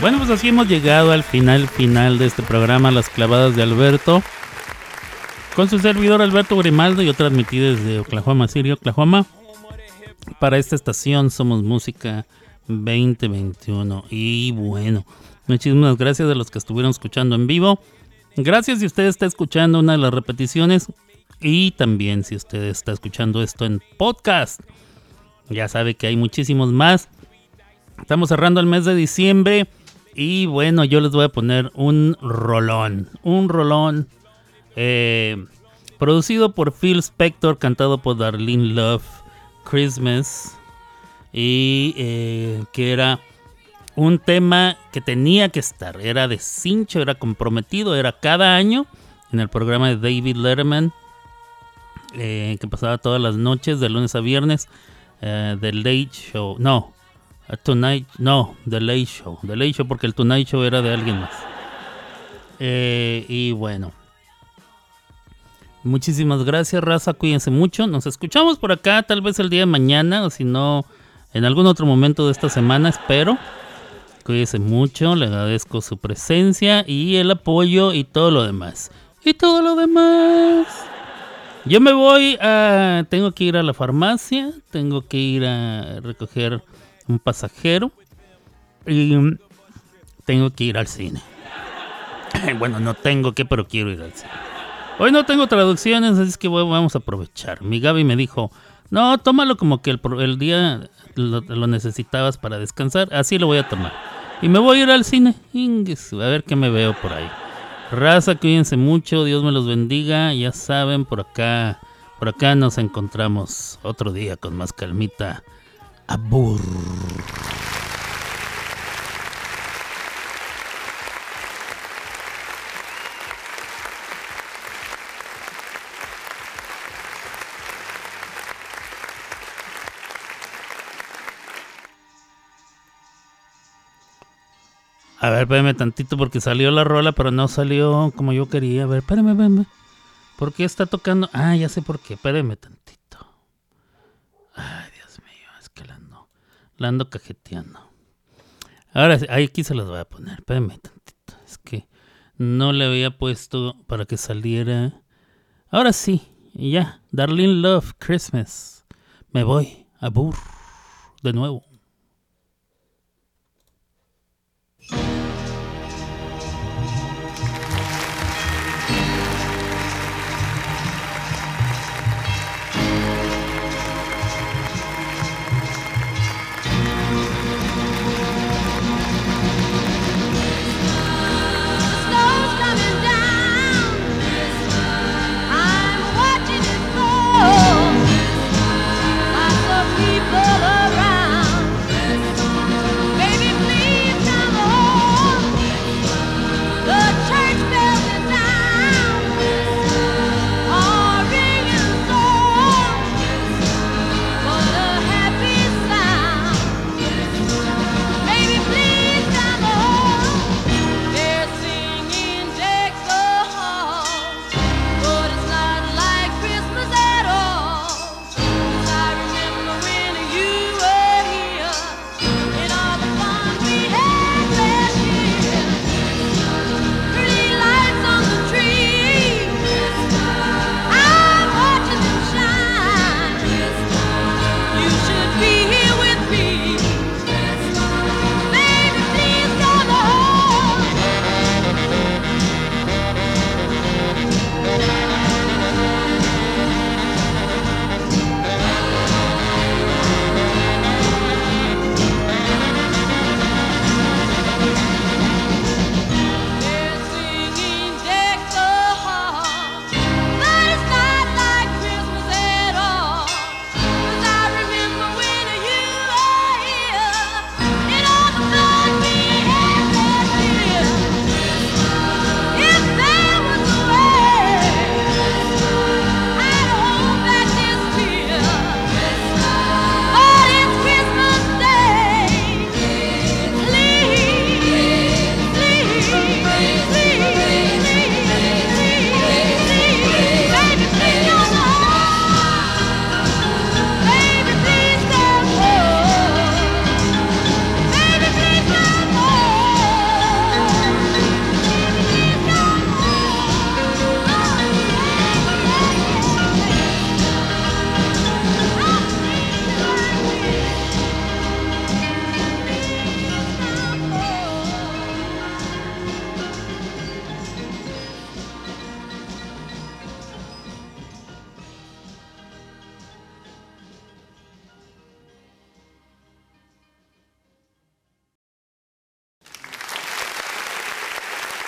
Bueno, pues así hemos llegado al final final de este programa, Las clavadas de Alberto. Con su servidor Alberto Grimaldo, yo transmití desde Oklahoma City, Oklahoma. Para esta estación Somos Música 2021. Y bueno, muchísimas gracias a los que estuvieron escuchando en vivo. Gracias si usted está escuchando una de las repeticiones. Y también si usted está escuchando esto en podcast. Ya sabe que hay muchísimos más. Estamos cerrando el mes de diciembre. Y bueno, yo les voy a poner un rolón. Un rolón. eh, producido por Phil Spector. Cantado por Darlene Love. Christmas. Y eh, que era un tema que tenía que estar. Era de cincho, era comprometido. Era cada año en el programa de David Letterman. eh, que pasaba todas las noches, de lunes a viernes. The Late Show. No, Tonight. No, The Late Show. The Late Show porque el Tonight Show era de alguien más. Eh, y bueno. Muchísimas gracias, raza. Cuídense mucho. Nos escuchamos por acá, tal vez el día de mañana, o si no, en algún otro momento de esta semana, espero. Cuídense mucho, le agradezco su presencia y el apoyo y todo lo demás. Y todo lo demás. Yo me voy a. Tengo que ir a la farmacia, tengo que ir a recoger un pasajero y tengo que ir al cine. Bueno, no tengo que, pero quiero ir al cine. Hoy no tengo traducciones, así que vamos a aprovechar. Mi Gaby me dijo, no, tómalo como que el, el día lo, lo necesitabas para descansar, así lo voy a tomar. Y me voy a ir al cine, a ver qué me veo por ahí. Raza, cuídense mucho, Dios me los bendiga, ya saben, por acá, por acá nos encontramos otro día con más calmita. Abur. A ver, espérame tantito porque salió la rola, pero no salió como yo quería. A ver, espérame, espérame. ¿Por qué está tocando? Ah, ya sé por qué. Espérame tantito. Ay, Dios mío, es que la ando, la ando cajeteando. Ahora aquí se las voy a poner. Espérame tantito. Es que no le había puesto para que saliera. Ahora sí, ya. Darlene Love, Christmas. Me voy a Burr de nuevo.